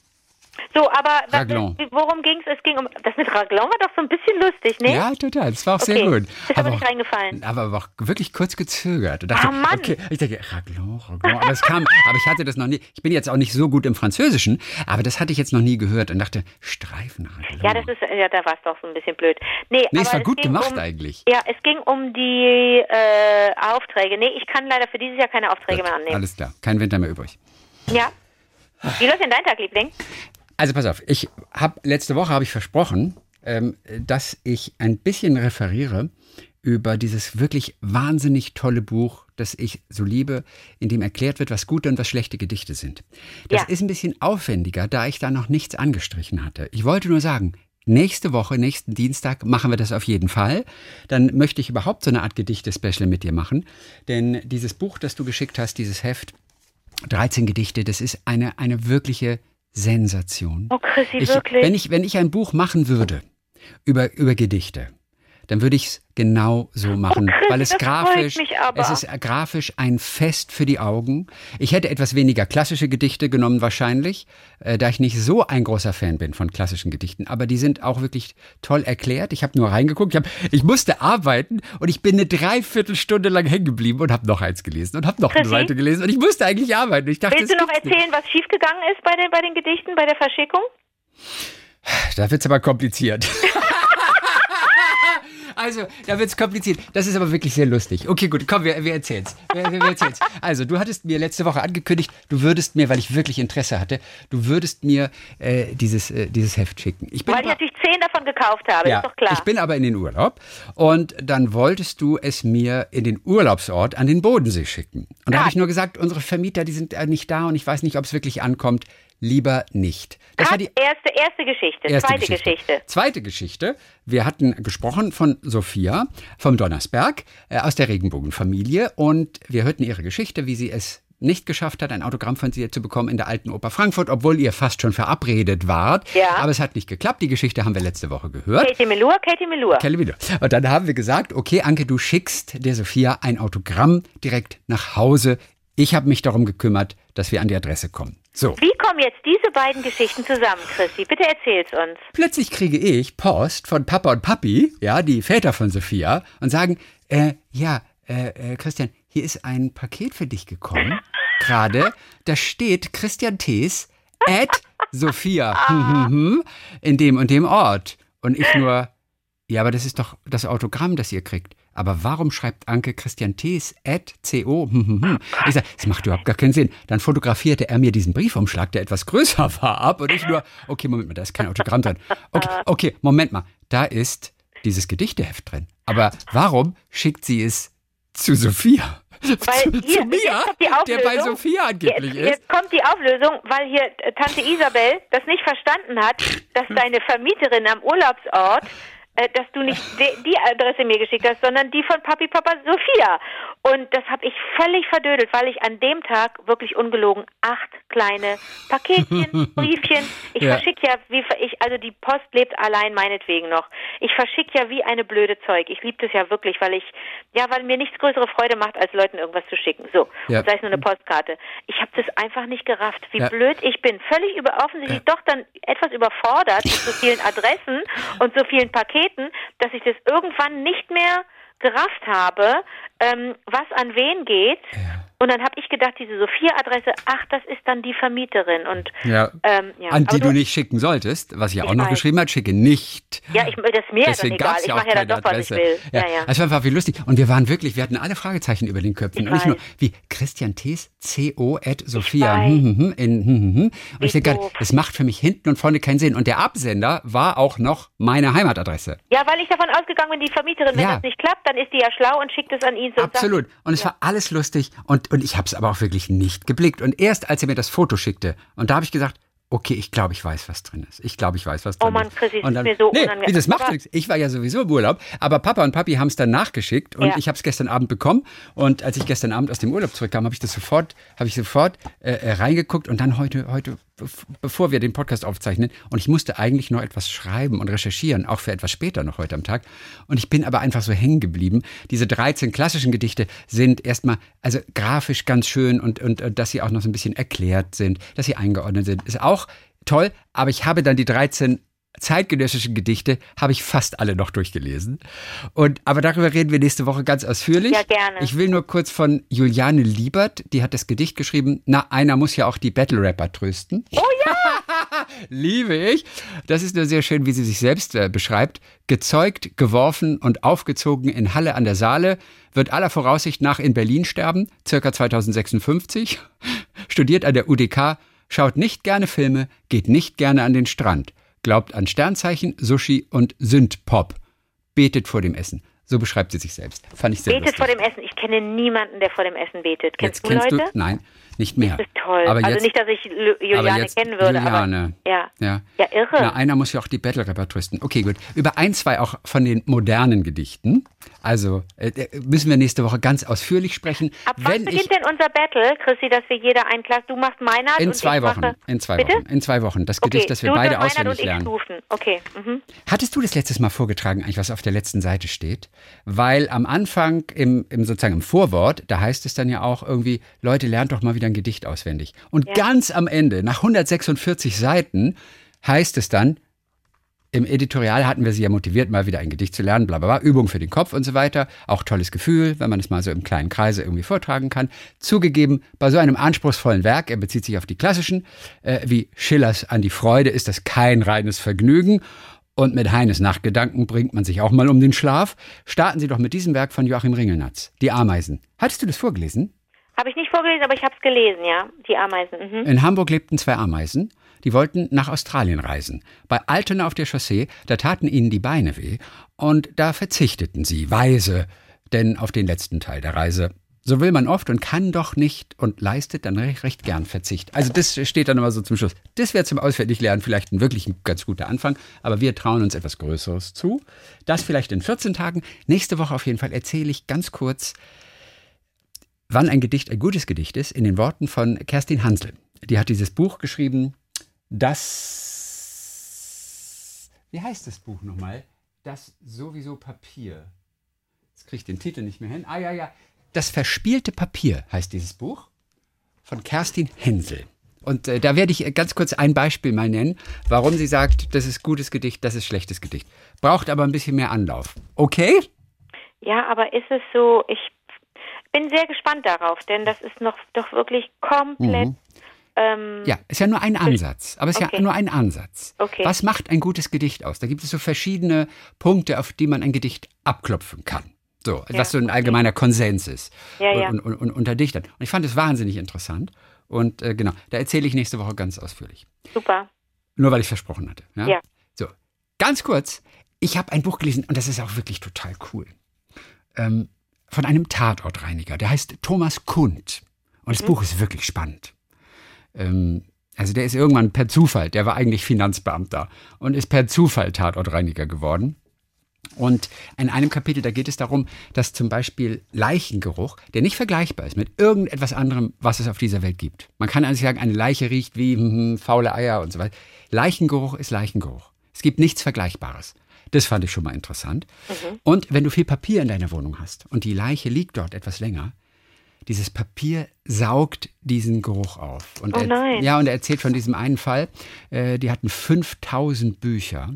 [SPEAKER 3] So, aber was,
[SPEAKER 2] Raglan.
[SPEAKER 3] worum ging es? Es ging um, das mit Raglan war doch so ein bisschen lustig, ne?
[SPEAKER 2] Ja, total. Das war auch
[SPEAKER 3] okay.
[SPEAKER 2] sehr gut.
[SPEAKER 3] Ist aber, nicht reingefallen.
[SPEAKER 2] aber, aber auch wirklich kurz gezögert. Dachte,
[SPEAKER 3] Ah, Mann.
[SPEAKER 2] Okay, ich dachte, Raglan, Raglan. Aber es kam, aber ich hatte das noch nie. Ich bin jetzt auch nicht so gut im Französischen, aber das hatte ich jetzt noch nie gehört und dachte, Streifenraglan.
[SPEAKER 3] Ja, das ist, ja, da war es doch so ein bisschen blöd. Nee,
[SPEAKER 2] Nee,
[SPEAKER 3] aber
[SPEAKER 2] es war gut
[SPEAKER 3] ging
[SPEAKER 2] gemacht
[SPEAKER 3] um,
[SPEAKER 2] eigentlich.
[SPEAKER 3] Ja, es ging um die äh, Aufträge. Nee, ich kann leider für dieses Jahr keine Aufträge mehr annehmen.
[SPEAKER 2] Alles klar, kein Winter mehr übrig.
[SPEAKER 3] Ja. Wie läuft denn dein Tag, Liebling?
[SPEAKER 2] Also pass auf, ich habe letzte Woche habe ich versprochen, ähm, dass ich ein bisschen referiere über dieses wirklich wahnsinnig tolle Buch, das ich so liebe, in dem erklärt wird, was gute und was schlechte Gedichte sind. Das
[SPEAKER 3] Ja.
[SPEAKER 2] ist ein bisschen aufwendiger, da ich da noch nichts angestrichen hatte. Ich wollte nur sagen, Nächste Woche, nächsten Dienstag machen wir das auf jeden Fall. Dann möchte ich überhaupt so eine Art Gedichte-Special mit dir machen. Denn dieses Buch, das du geschickt hast, dieses Heft, 13 Gedichte, das ist eine, eine wirkliche Sensation.
[SPEAKER 3] Oh, Chrissy,
[SPEAKER 2] ich,
[SPEAKER 3] wirklich?
[SPEAKER 2] Wenn ich, wenn ich ein Buch machen würde über, über Gedichte, dann würde ich es genau so machen,
[SPEAKER 3] Oh, Chris,
[SPEAKER 2] weil es grafisch, es ist grafisch ein Fest für die Augen. Ich hätte etwas weniger klassische Gedichte genommen wahrscheinlich, äh, da ich nicht so ein großer Fan bin von klassischen Gedichten, aber die sind auch wirklich toll erklärt. Ich habe nur reingeguckt, ich, hab, ich musste arbeiten und ich bin eine Dreiviertelstunde lang hängen geblieben und habe noch eins gelesen und habe noch eine
[SPEAKER 3] Chrissy?
[SPEAKER 2] Seite gelesen und ich musste eigentlich arbeiten. Ich dachte,
[SPEAKER 3] Willst du noch
[SPEAKER 2] gibt's nicht.
[SPEAKER 3] erzählen, was schiefgegangen ist bei den, bei den Gedichten, bei der Verschickung?
[SPEAKER 2] Da wird's aber kompliziert. Also, da wird's kompliziert. Das ist aber wirklich sehr lustig. Okay, gut, komm, wir, wir erzählen's. Wir, wir erzählen's. Also, du hattest mir letzte Woche angekündigt, du würdest mir, weil ich wirklich Interesse hatte, du würdest mir äh, dieses, äh, dieses Heft schicken. Ich bin
[SPEAKER 3] Weil ich
[SPEAKER 2] aber,
[SPEAKER 3] natürlich zehn davon gekauft habe,
[SPEAKER 2] ja,
[SPEAKER 3] ist doch klar.
[SPEAKER 2] ich bin aber in den Urlaub und dann wolltest du es mir in den Urlaubsort an den Bodensee schicken. Und da habe ich nur gesagt, unsere Vermieter, die sind äh, nicht da und ich weiß nicht, ob es wirklich ankommt. Lieber nicht. Das war die
[SPEAKER 3] erste, erste Geschichte,
[SPEAKER 2] Erste
[SPEAKER 3] zweite Geschichte.
[SPEAKER 2] Zweite Geschichte. Wir hatten gesprochen von Sophia vom Donnersberg äh, aus der Regenbogenfamilie und wir hörten ihre Geschichte, wie sie es nicht geschafft hat, ein Autogramm von ihr zu bekommen in der alten Oper Frankfurt, obwohl ihr fast schon verabredet wart.
[SPEAKER 3] Ja.
[SPEAKER 2] Aber es hat nicht geklappt. Die Geschichte haben wir letzte Woche gehört.
[SPEAKER 3] Katie Melua, Katie Melua.
[SPEAKER 2] Kelly wieder. Und dann haben wir gesagt, okay, Anke, du schickst der Sophia ein Autogramm direkt nach Hause. Ich habe mich darum gekümmert, dass wir an die Adresse kommen. So.
[SPEAKER 3] Wie kommen jetzt diese beiden Geschichten zusammen, Chrissy? Bitte erzähl's uns.
[SPEAKER 2] Plötzlich kriege ich Post von Papa und Papi, ja, die Väter von Sophia, und sagen, äh, ja, äh, äh, Christian, hier ist ein Paket für dich gekommen. Gerade, da steht Christian Thees at Sophia hm, hm, hm, in dem und dem Ort. Und ich nur, ja, aber das ist doch das Autogramm, das ihr kriegt. Aber warum schreibt Anke Christian Thees at co? Hm, hm, hm. Ich sage, das macht überhaupt gar keinen Sinn. Dann fotografierte er mir diesen Briefumschlag, der etwas größer war, ab und ich nur, okay, Moment mal, da ist kein Autogramm drin. Okay, okay, Moment mal, da ist dieses Gedichteheft drin. Aber warum schickt sie es zu Sophia?
[SPEAKER 3] Weil
[SPEAKER 2] zu,
[SPEAKER 3] hier,
[SPEAKER 2] zu mir, der bei. Sophia angeblich
[SPEAKER 3] Jetzt,
[SPEAKER 2] ist.
[SPEAKER 3] jetzt kommt die Auflösung, weil hier äh, Tante Isabel das nicht verstanden hat, dass deine Vermieterin am Urlaubsort, dass du nicht die Adresse mir geschickt hast, sondern die von Papi Papa Sophia. Und das habe ich völlig verdödelt, weil ich an dem Tag wirklich ungelogen acht kleine Paketchen, Briefchen. Ich
[SPEAKER 2] Ja.
[SPEAKER 3] verschicke ja wie ich also die Post lebt allein meinetwegen noch. Ich verschicke ja wie eine blöde Zeug. Ich liebe das ja wirklich, weil ich ja, weil mir nichts größere Freude macht, als Leuten irgendwas zu schicken. So,
[SPEAKER 2] Ja.
[SPEAKER 3] und sei es nur eine Postkarte. Ich habe das einfach nicht gerafft, wie
[SPEAKER 2] Ja.
[SPEAKER 3] blöd ich bin. Völlig über offensichtlich doch dann etwas überfordert mit so vielen Adressen und so vielen Paketen, dass ich das irgendwann nicht mehr gerafft habe, ähm, was an wen geht. Und dann habe ich gedacht, diese Sophia-Adresse, ach, das ist dann die Vermieterin. Und
[SPEAKER 2] Ja.
[SPEAKER 3] ähm, ja.
[SPEAKER 2] An die du nicht schicken solltest, was ich ja auch
[SPEAKER 3] Ich
[SPEAKER 2] noch
[SPEAKER 3] weiß.
[SPEAKER 2] geschrieben hat, schicke nicht.
[SPEAKER 3] Ja, ich, das ist mir ja dann
[SPEAKER 2] Deswegen
[SPEAKER 3] egal. Ich
[SPEAKER 2] ja auch
[SPEAKER 3] mache ja dann doch, was ich
[SPEAKER 2] Adresse.
[SPEAKER 3] will. Ja, ja.
[SPEAKER 2] Es war einfach wie lustig. Und wir waren wirklich, wir hatten alle Fragezeichen über den Köpfen.
[SPEAKER 3] Ich
[SPEAKER 2] und ich nur,
[SPEAKER 3] weiß.
[SPEAKER 2] wie Christian Thees, CO at Sophia. Hm, hm, hm, in, hm, hm, hm. Und ich denke, es macht für mich hinten und vorne keinen Sinn. Und der Absender war auch noch meine Heimatadresse.
[SPEAKER 3] Ja, weil ich davon ausgegangen bin, die Vermieterin, wenn
[SPEAKER 2] Ja.
[SPEAKER 3] das nicht klappt, dann ist die ja schlau und schickt es an ihn so. und
[SPEAKER 2] Absolut. Und es war alles lustig. Und, und ich habe es aber auch wirklich nicht geblickt. Und erst als er mir das Foto schickte, und da habe ich gesagt, okay, ich glaube, ich weiß, was drin ist. Ich glaube, ich weiß, was drin
[SPEAKER 3] Oh Mann,
[SPEAKER 2] ist.
[SPEAKER 3] Chrissy, es
[SPEAKER 2] und
[SPEAKER 3] ist
[SPEAKER 2] dann,
[SPEAKER 3] mir so
[SPEAKER 2] nee,
[SPEAKER 3] unangenehm.
[SPEAKER 2] das macht nichts. Ich war ja sowieso im Urlaub, aber Papa und Papi haben es dann nachgeschickt und
[SPEAKER 3] Ja.
[SPEAKER 2] ich habe es gestern Abend bekommen. Und als ich gestern Abend aus dem Urlaub zurückkam, habe ich das sofort, habe ich sofort äh, äh, reingeguckt und dann heute, heute, bevor wir den Podcast aufzeichnen, und ich musste eigentlich noch etwas schreiben und recherchieren, auch für etwas später noch heute am Tag. Und ich bin aber einfach so hängen geblieben. Diese 13 klassischen Gedichte sind erstmal, also grafisch ganz schön und, und, dass sie auch noch so ein bisschen erklärt sind, dass sie eingeordnet sind, ist auch toll. Aber ich habe dann die 13 zeitgenössischen Gedichte habe ich fast alle noch durchgelesen. Und, aber darüber reden wir nächste Woche ganz ausführlich.
[SPEAKER 3] Ja, gerne.
[SPEAKER 2] Ich will nur kurz von Juliane Liebert, die hat das Gedicht geschrieben, na, einer muss ja auch die Battle-Rapper trösten.
[SPEAKER 3] Oh ja!
[SPEAKER 2] Liebe ich. Das ist nur sehr schön, wie sie sich selbst äh, beschreibt. Gezeugt, geworfen und aufgezogen in Halle an der Saale, wird aller Voraussicht nach in Berlin sterben, circa 2056. Studiert an der UDK, schaut nicht gerne Filme, geht nicht gerne an den Strand, glaubt an Sternzeichen, Sushi und Synthpop, betet vor dem Essen. So beschreibt sie sich selbst. Fand ich sehr
[SPEAKER 3] Betet
[SPEAKER 2] lustig.
[SPEAKER 3] vor dem Essen. Ich kenne niemanden, der vor dem Essen betet. Kennst
[SPEAKER 2] Jetzt
[SPEAKER 3] du
[SPEAKER 2] kennst
[SPEAKER 3] Leute?
[SPEAKER 2] du, nein, nicht mehr.
[SPEAKER 3] Das ist toll.
[SPEAKER 2] Aber
[SPEAKER 3] also
[SPEAKER 2] jetzt,
[SPEAKER 3] nicht, dass ich Juliane
[SPEAKER 2] jetzt
[SPEAKER 3] kennen würde,
[SPEAKER 2] Juliane.
[SPEAKER 3] aber ja.
[SPEAKER 2] Ja.
[SPEAKER 3] Ja, irre.
[SPEAKER 2] Na, einer muss ja auch die Battle-Repertouristen. Okay, gut. Über ein, zwei auch von den modernen Gedichten. Also äh, müssen wir nächste Woche ganz ausführlich sprechen.
[SPEAKER 3] Ab wann beginnt
[SPEAKER 2] ich
[SPEAKER 3] denn unser Battle, Chrissy, dass wir jeder ein Glas, du machst Meinert
[SPEAKER 2] in zwei Wochen,
[SPEAKER 3] mache,
[SPEAKER 2] in zwei
[SPEAKER 3] Bitte?
[SPEAKER 2] Wochen, in zwei Wochen. Das
[SPEAKER 3] Okay,
[SPEAKER 2] Gedicht, das wir
[SPEAKER 3] du
[SPEAKER 2] beide auswendig lernen.
[SPEAKER 3] Okay. Mhm.
[SPEAKER 2] Hattest du das letztes Mal vorgetragen, eigentlich was auf der letzten Seite steht? Weil am Anfang, im, im sozusagen im Vorwort, da heißt es dann ja auch irgendwie, Leute, lernt doch mal wieder ein Gedicht auswendig. Und ganz am Ende, nach 146 Seiten, heißt es dann, im Editorial hatten wir sie ja motiviert, mal wieder ein Gedicht zu lernen, bla bla bla, Übung für den Kopf und so weiter. Auch tolles Gefühl, wenn man es mal so im kleinen Kreise irgendwie vortragen kann. Zugegeben, bei so einem anspruchsvollen Werk, er bezieht sich auf die klassischen, äh, wie Schillers An die Freude, ist das kein reines Vergnügen. Und mit Heines Nachtgedanken bringt man sich auch mal um den Schlaf. Starten Sie doch mit diesem Werk von Joachim Ringelnatz, Die Ameisen. Hattest du das vorgelesen?
[SPEAKER 3] Habe ich nicht vorgelesen, aber ich habe es gelesen, ja. Die Ameisen. Mhm.
[SPEAKER 2] In Hamburg lebten zwei Ameisen, die wollten nach Australien reisen. Bei Altona auf der Chaussee, da taten ihnen die Beine weh und da verzichteten sie, weise, denn auf den letzten Teil der Reise. So will man oft und kann doch nicht und leistet dann recht, recht gern Verzicht. Also das steht dann immer so zum Schluss. Das wäre zum Auswendiglernen vielleicht ein wirklich ein ganz guter Anfang, aber wir trauen uns etwas Größeres zu. Das vielleicht in 14 Tagen. Nächste Woche auf jeden Fall erzähle ich ganz kurz, wann ein Gedicht ein gutes Gedicht ist, in den Worten von Kerstin Hansel. Die hat dieses Buch geschrieben, das. Wie heißt das Buch nochmal? Das sowieso Papier. Jetzt kriege ich den Titel nicht mehr hin. Ah, ja, ja. Das verspielte Papier heißt dieses Buch von Kerstin Hensel. Und äh, da werde ich äh, ganz kurz ein Beispiel mal nennen, warum sie sagt, das ist gutes Gedicht, das ist schlechtes Gedicht. Braucht aber ein bisschen mehr Anlauf. Okay?
[SPEAKER 3] Ja, aber ist es so, ich bin sehr gespannt darauf, denn das ist noch doch wirklich komplett.
[SPEAKER 2] Mhm.
[SPEAKER 3] Ähm,
[SPEAKER 2] Ja, ist ja nur ein Ansatz, aber es ist
[SPEAKER 3] Okay.
[SPEAKER 2] ja nur ein Ansatz.
[SPEAKER 3] Okay.
[SPEAKER 2] Was macht ein gutes Gedicht aus? Da gibt es so verschiedene Punkte, auf die man ein Gedicht abklopfen kann. So, was so ein allgemeiner Konsens ist
[SPEAKER 3] Ja, ja.
[SPEAKER 2] Und, und, und, unter Dichtern. Und ich fand es wahnsinnig interessant. Und äh, genau, da erzähle ich nächste Woche ganz ausführlich.
[SPEAKER 3] Super.
[SPEAKER 2] Nur weil ich versprochen hatte. Ja.
[SPEAKER 3] Ja.
[SPEAKER 2] So, ganz kurz. Ich habe ein Buch gelesen und das ist auch wirklich total cool. Ähm, von einem Tatortreiniger. Der heißt Thomas Kund. Und das Buch ist wirklich spannend. Ähm, also der ist irgendwann per Zufall, der war eigentlich Finanzbeamter und ist per Zufall Tatortreiniger geworden. Und in einem Kapitel, da geht es darum, dass zum Beispiel Leichengeruch, der nicht vergleichbar ist mit irgendetwas anderem, was es auf dieser Welt gibt. Man kann also sagen, eine Leiche riecht wie hm, faule Eier und so weiter. Leichengeruch ist Leichengeruch. Es gibt nichts Vergleichbares. Das fand ich schon mal interessant. Und wenn du viel Papier in deiner Wohnung hast und die Leiche liegt dort etwas länger, dieses Papier saugt diesen Geruch auf. Und
[SPEAKER 3] Oh
[SPEAKER 2] er,
[SPEAKER 3] nein.
[SPEAKER 2] Ja, und er erzählt von diesem einen Fall, äh, die hatten 5000 Bücher.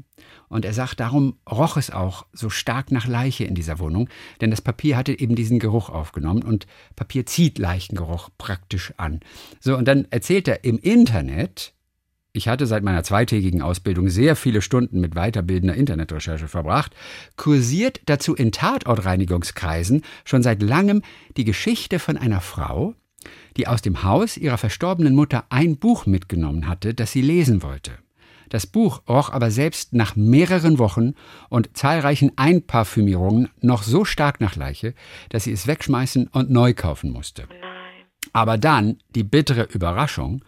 [SPEAKER 2] Und er sagt, darum roch es auch so stark nach Leiche in dieser Wohnung, denn das Papier hatte eben diesen Geruch aufgenommen und Papier zieht Leichengeruch praktisch an. So, und dann erzählt er im Internet, ich hatte seit meiner zweitägigen Ausbildung sehr viele Stunden mit weiterbildender Internetrecherche verbracht, kursiert dazu in Tatortreinigungskreisen schon seit langem die Geschichte von einer Frau, die aus dem Haus ihrer verstorbenen Mutter ein Buch mitgenommen hatte, das sie lesen wollte. Das Buch roch aber selbst nach mehreren Wochen und zahlreichen Einparfümierungen noch so stark nach Leiche, dass sie es wegschmeißen und neu kaufen musste. Aber dann die bittere Überraschung,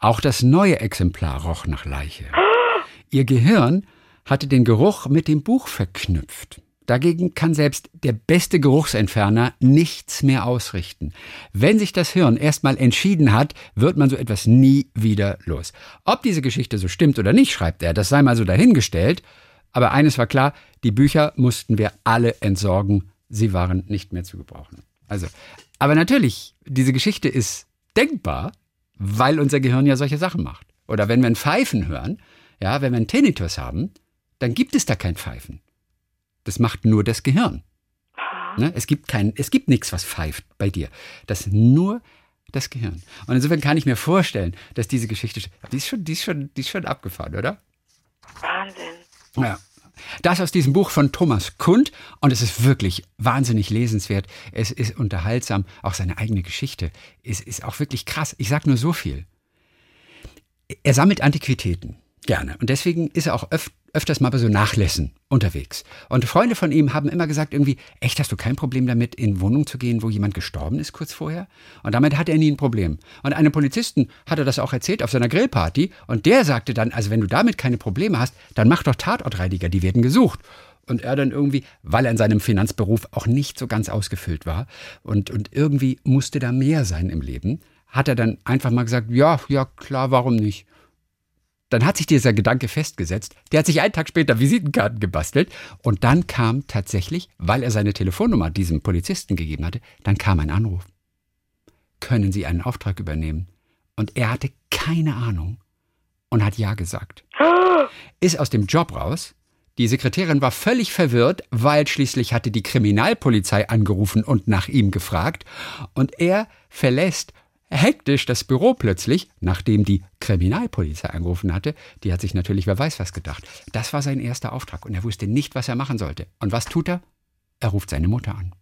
[SPEAKER 2] auch das neue Exemplar roch nach Leiche. Ihr Gehirn hatte den Geruch mit dem Buch verknüpft. Dagegen kann selbst der beste Geruchsentferner nichts mehr ausrichten. Wenn sich das Hirn erstmal entschieden hat, wird man so etwas nie wieder los. Ob diese Geschichte so stimmt oder nicht, schreibt er, das sei mal so dahingestellt. Aber eines war klar, die Bücher mussten wir alle entsorgen. Sie waren nicht mehr zu gebrauchen. Also, aber natürlich, diese Geschichte ist denkbar, weil unser Gehirn ja solche Sachen macht. Oder wenn wir ein Pfeifen hören, ja, wenn wir einen Tinnitus haben, dann gibt es da kein Pfeifen. Das macht nur das Gehirn. Ne? Es gibt kein, es gibt nichts, was pfeift bei dir. Das ist nur das Gehirn. Und insofern kann ich mir vorstellen, dass diese Geschichte, die ist schon, die ist schon, die ist schon abgefahren, oder?
[SPEAKER 3] Wahnsinn.
[SPEAKER 2] Ja. Das aus diesem Buch von Thomas Kund und es ist wirklich wahnsinnig lesenswert. Es ist unterhaltsam. Auch seine eigene Geschichte ist, ist auch wirklich krass. Ich sage nur so viel. Er sammelt Antiquitäten. Gerne. Und deswegen ist er auch öf öfters mal bei so Nachlässen unterwegs. Und Freunde von ihm haben immer gesagt, irgendwie, echt, hast du kein Problem damit, in Wohnung zu gehen, wo jemand gestorben ist kurz vorher? Und damit hat er nie ein Problem. Und einem Polizisten hat er das auch erzählt auf seiner Grillparty. Und der sagte dann, also wenn du damit keine Probleme hast, dann mach doch Tatortreiniger, die werden gesucht. Und er dann irgendwie, weil er in seinem Finanzberuf auch nicht so ganz ausgefüllt war und, und irgendwie musste da mehr sein im Leben, hat er dann einfach mal gesagt, ja, ja, klar, warum nicht? Dann hat sich dieser Gedanke festgesetzt. Der hat sich einen Tag später Visitenkarten gebastelt. Und dann kam tatsächlich, weil er seine Telefonnummer diesem Polizisten gegeben hatte, dann kam ein Anruf. Können Sie einen Auftrag übernehmen? Und er hatte keine Ahnung und hat Ja gesagt. Ist aus dem Job raus. Die Sekretärin war völlig verwirrt, weil schließlich hatte die Kriminalpolizei angerufen und nach ihm gefragt. Und er verlässt hektisch das Büro plötzlich, nachdem die Kriminalpolizei angerufen hatte. Die hat sich natürlich, wer weiß was gedacht. Das war sein erster Auftrag und er wusste nicht, was er machen sollte. Und was tut er? Er ruft seine Mutter an.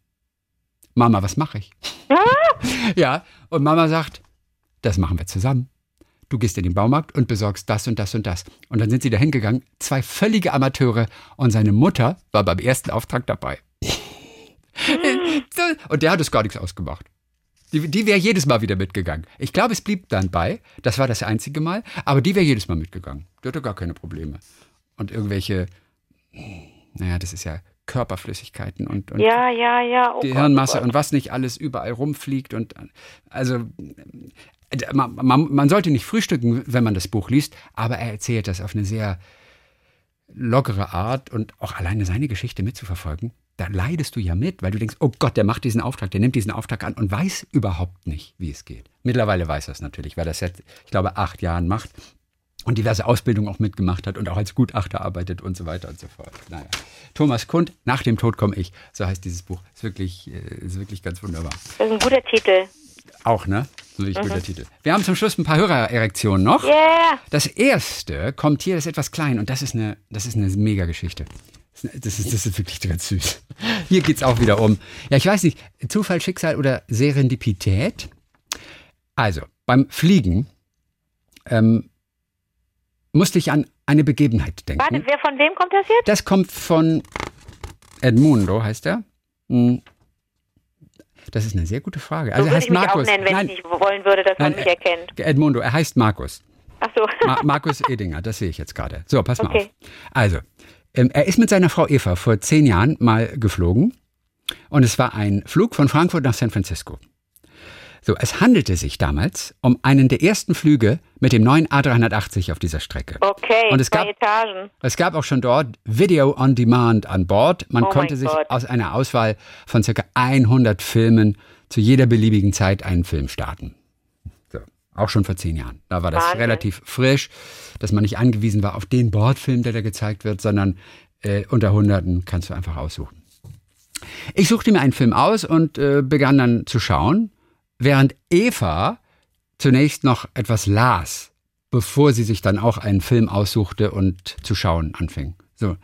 [SPEAKER 2] Mama, was mache ich? ja, und Mama sagt, das machen wir zusammen. Du gehst in den Baumarkt und besorgst das und das und das. Und dann sind sie da hingegangen, zwei völlige Amateure und seine Mutter war beim ersten Auftrag dabei. und der hat es gar nichts ausgemacht. Die, die wäre jedes Mal wieder mitgegangen. Ich glaube, es blieb dann bei. Das war das einzige Mal. Aber die wäre jedes Mal mitgegangen. Die hatte gar keine Probleme. Und irgendwelche, naja, das ist ja Körperflüssigkeiten und, und
[SPEAKER 3] ja, ja, ja.
[SPEAKER 2] Oh Gehirnmasse Gott, oh und was nicht alles überall rumfliegt. Und also man, man, man sollte nicht frühstücken, wenn man das Buch liest, aber er erzählt das auf eine sehr lockere Art und auch alleine seine Geschichte mitzuverfolgen, da leidest du ja mit, weil du denkst, oh Gott, der macht diesen Auftrag, der nimmt diesen Auftrag an und weiß überhaupt nicht, wie es geht. Mittlerweile weiß er es natürlich, weil er das seit, ich glaube, acht Jahren macht und diverse Ausbildungen auch mitgemacht hat und auch als Gutachter arbeitet und so weiter und so fort. Naja. Thomas Kund, Nach dem Tod komme ich, so heißt dieses Buch. Ist wirklich, äh, ist wirklich ganz wunderbar.
[SPEAKER 3] Das ist ein guter Titel.
[SPEAKER 2] Auch, ne? So ein mhm. guter Titel. Wir haben zum Schluss ein paar Hörererektionen noch.
[SPEAKER 3] Yeah.
[SPEAKER 2] Das erste kommt hier, das ist etwas klein und das ist eine, das ist eine Mega-Geschichte. Das ist, das ist wirklich ganz süß. Hier geht es auch wieder um, ja, ich weiß nicht, Zufall, Schicksal oder Serendipität. Also, beim Fliegen ähm, musste ich an eine Begebenheit denken.
[SPEAKER 3] Warte, wer von wem kommt das jetzt?
[SPEAKER 2] Das kommt von Edmundo, heißt er. Hm. Das ist eine sehr gute Frage.
[SPEAKER 3] Also so er heißt ich mich Markus. Auch nennen, wenn Nein. ich nicht wollen würde, dass Nein, man mich erkennt.
[SPEAKER 2] Edmundo, er heißt Markus.
[SPEAKER 3] Ach so.
[SPEAKER 2] Ma Markus Edinger, das sehe ich jetzt gerade. So, pass okay. mal auf. Also, er ist mit seiner Frau Eva vor zehn Jahren mal geflogen und es war ein Flug von Frankfurt nach San Francisco. So, es handelte sich damals um einen der ersten Flüge mit dem neuen A380 auf dieser Strecke.
[SPEAKER 3] Okay,
[SPEAKER 2] und es gab,
[SPEAKER 3] Etagen.
[SPEAKER 2] Es gab auch schon dort Video on Demand an Bord. Man oh konnte sich Gott. aus einer Auswahl von ca. 100 Filmen zu jeder beliebigen Zeit einen Film starten. Auch schon vor zehn Jahren. Da war das Wahnsinn. relativ frisch, dass man nicht angewiesen war auf den Bordfilm, der da gezeigt wird, sondern äh, unter Hunderten kannst du einfach aussuchen. Ich suchte mir einen Film aus und äh, begann dann zu schauen, während Eva zunächst noch etwas las, bevor sie sich dann auch einen Film aussuchte und zu schauen anfing. So.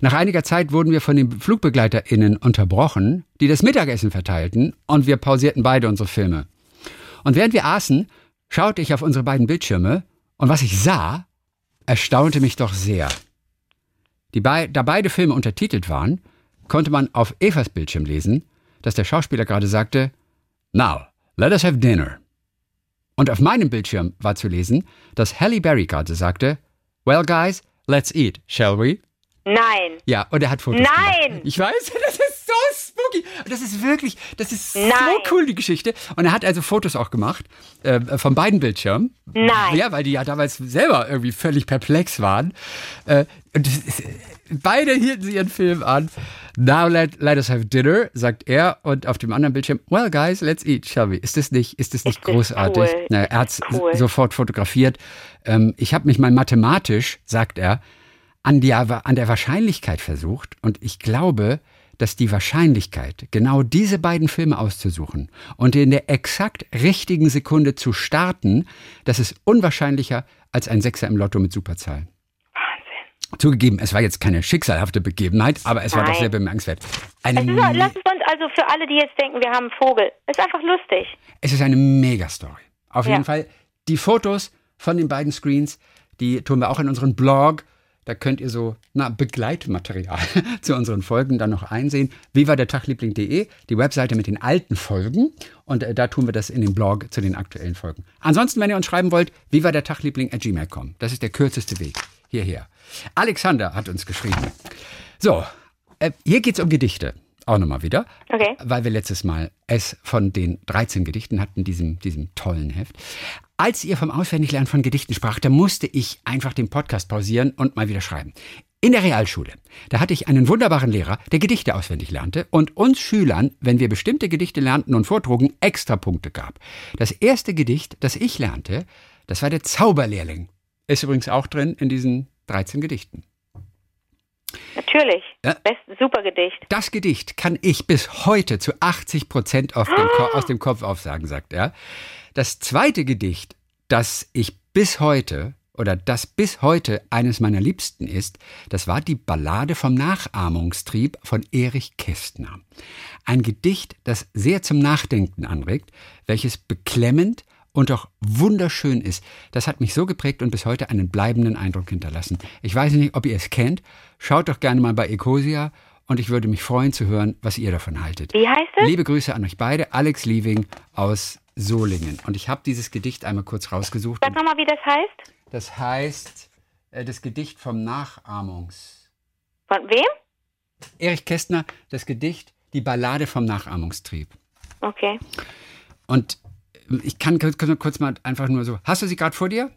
[SPEAKER 2] Nach einiger Zeit wurden wir von den FlugbegleiterInnen unterbrochen, die das Mittagessen verteilten, und wir pausierten beide unsere Filme. Und während wir aßen, schaute ich auf unsere beiden Bildschirme und was ich sah, erstaunte mich doch sehr. Be da beide Filme untertitelt waren, konnte man auf Evas Bildschirm lesen, dass der Schauspieler gerade sagte, Now, let us have dinner. Und auf meinem Bildschirm war zu lesen, dass Halle Berry gerade sagte, Well, guys, let's eat, shall we?
[SPEAKER 3] Nein.
[SPEAKER 2] Ja, und er hat Fotos
[SPEAKER 3] Nein.
[SPEAKER 2] Gemacht. Ich weiß, das ist spooky. Das ist wirklich, das ist Nein. so cool, die Geschichte. Und er hat also Fotos auch gemacht äh, von beiden Bildschirmen.
[SPEAKER 3] Nein.
[SPEAKER 2] Ja, weil die ja damals selber irgendwie völlig perplex waren. Äh, und ist, beide hielten sie ihren Film an. Now let, let us have dinner, sagt er. Und auf dem anderen Bildschirm, well guys, let's eat, shall we? Ist das nicht, ist das nicht ist großartig? Cool. Na, er hat es cool. sofort fotografiert. Ähm, ich habe mich mal mathematisch, sagt er, an, die, an der Wahrscheinlichkeit versucht. Und ich glaube, dass die Wahrscheinlichkeit, genau diese beiden Filme auszusuchen und in der exakt richtigen Sekunde zu starten, das ist unwahrscheinlicher als ein Sechser im Lotto mit Superzahlen. Wahnsinn. Zugegeben, es war jetzt keine schicksalhafte Begebenheit, aber es Nein. war doch sehr bemerkenswert.
[SPEAKER 3] Eine es ist, lass uns also für alle, die jetzt denken, wir haben einen Vogel, es ist einfach lustig.
[SPEAKER 2] Es ist eine Megastory. Auf ja. jeden Fall die Fotos von den beiden Screens, die tun wir auch in unseren Blog Da könnt ihr so na, Begleitmaterial zu unseren Folgen dann noch einsehen. Wie war der Tagliebling.de, die Webseite mit den alten Folgen. Und äh, da tun wir das in dem Blog zu den aktuellen Folgen. Ansonsten, wenn ihr uns schreiben wollt, wie war der Tagliebling at gmail.com. Das ist der kürzeste Weg hierher. Alexander hat uns geschrieben. So, äh, hier geht es um Gedichte. Auch nochmal wieder.
[SPEAKER 3] Okay.
[SPEAKER 2] Weil wir letztes Mal es von den 13 Gedichten hatten, diesem, diesem tollen Heft. Als ihr vom Auswendiglernen von Gedichten sprach, da musste ich einfach den Podcast pausieren und mal wieder schreiben. In der Realschule, da hatte ich einen wunderbaren Lehrer, der Gedichte auswendig lernte und uns Schülern, wenn wir bestimmte Gedichte lernten und vortrugen, extra Punkte gab. Das erste Gedicht, das ich lernte, das war der Zauberlehrling. Ist übrigens auch drin in diesen 13 Gedichten.
[SPEAKER 3] Natürlich.
[SPEAKER 2] Ja.
[SPEAKER 3] Best, super Gedicht.
[SPEAKER 2] Das Gedicht kann ich bis heute zu 80 Prozent Ko- aus dem Kopf aufsagen, sagt er. Das zweite Gedicht, das ich bis heute oder das bis heute eines meiner Liebsten ist, das war die Ballade vom Nachahmungstrieb von Erich Kästner. Ein Gedicht, das sehr zum Nachdenken anregt, welches beklemmend und doch wunderschön ist. Das hat mich so geprägt und bis heute einen bleibenden Eindruck hinterlassen. Ich weiß nicht, ob ihr es kennt. Schaut doch gerne mal bei Ecosia und ich würde mich freuen zu hören, was ihr davon haltet.
[SPEAKER 3] Wie heißt es?
[SPEAKER 2] Liebe Grüße an euch beide, Alex Lieving aus Solingen. Und ich habe dieses Gedicht einmal kurz rausgesucht.
[SPEAKER 3] Sag nochmal, wie das heißt.
[SPEAKER 2] Das heißt, äh, das Gedicht vom Nachahmungs.
[SPEAKER 3] Von wem?
[SPEAKER 2] Erich Kästner, das Gedicht Die Ballade vom Nachahmungstrieb.
[SPEAKER 3] Okay.
[SPEAKER 2] Und äh, ich kann kurz, kurz mal einfach nur so. Hast du sie gerade vor dir?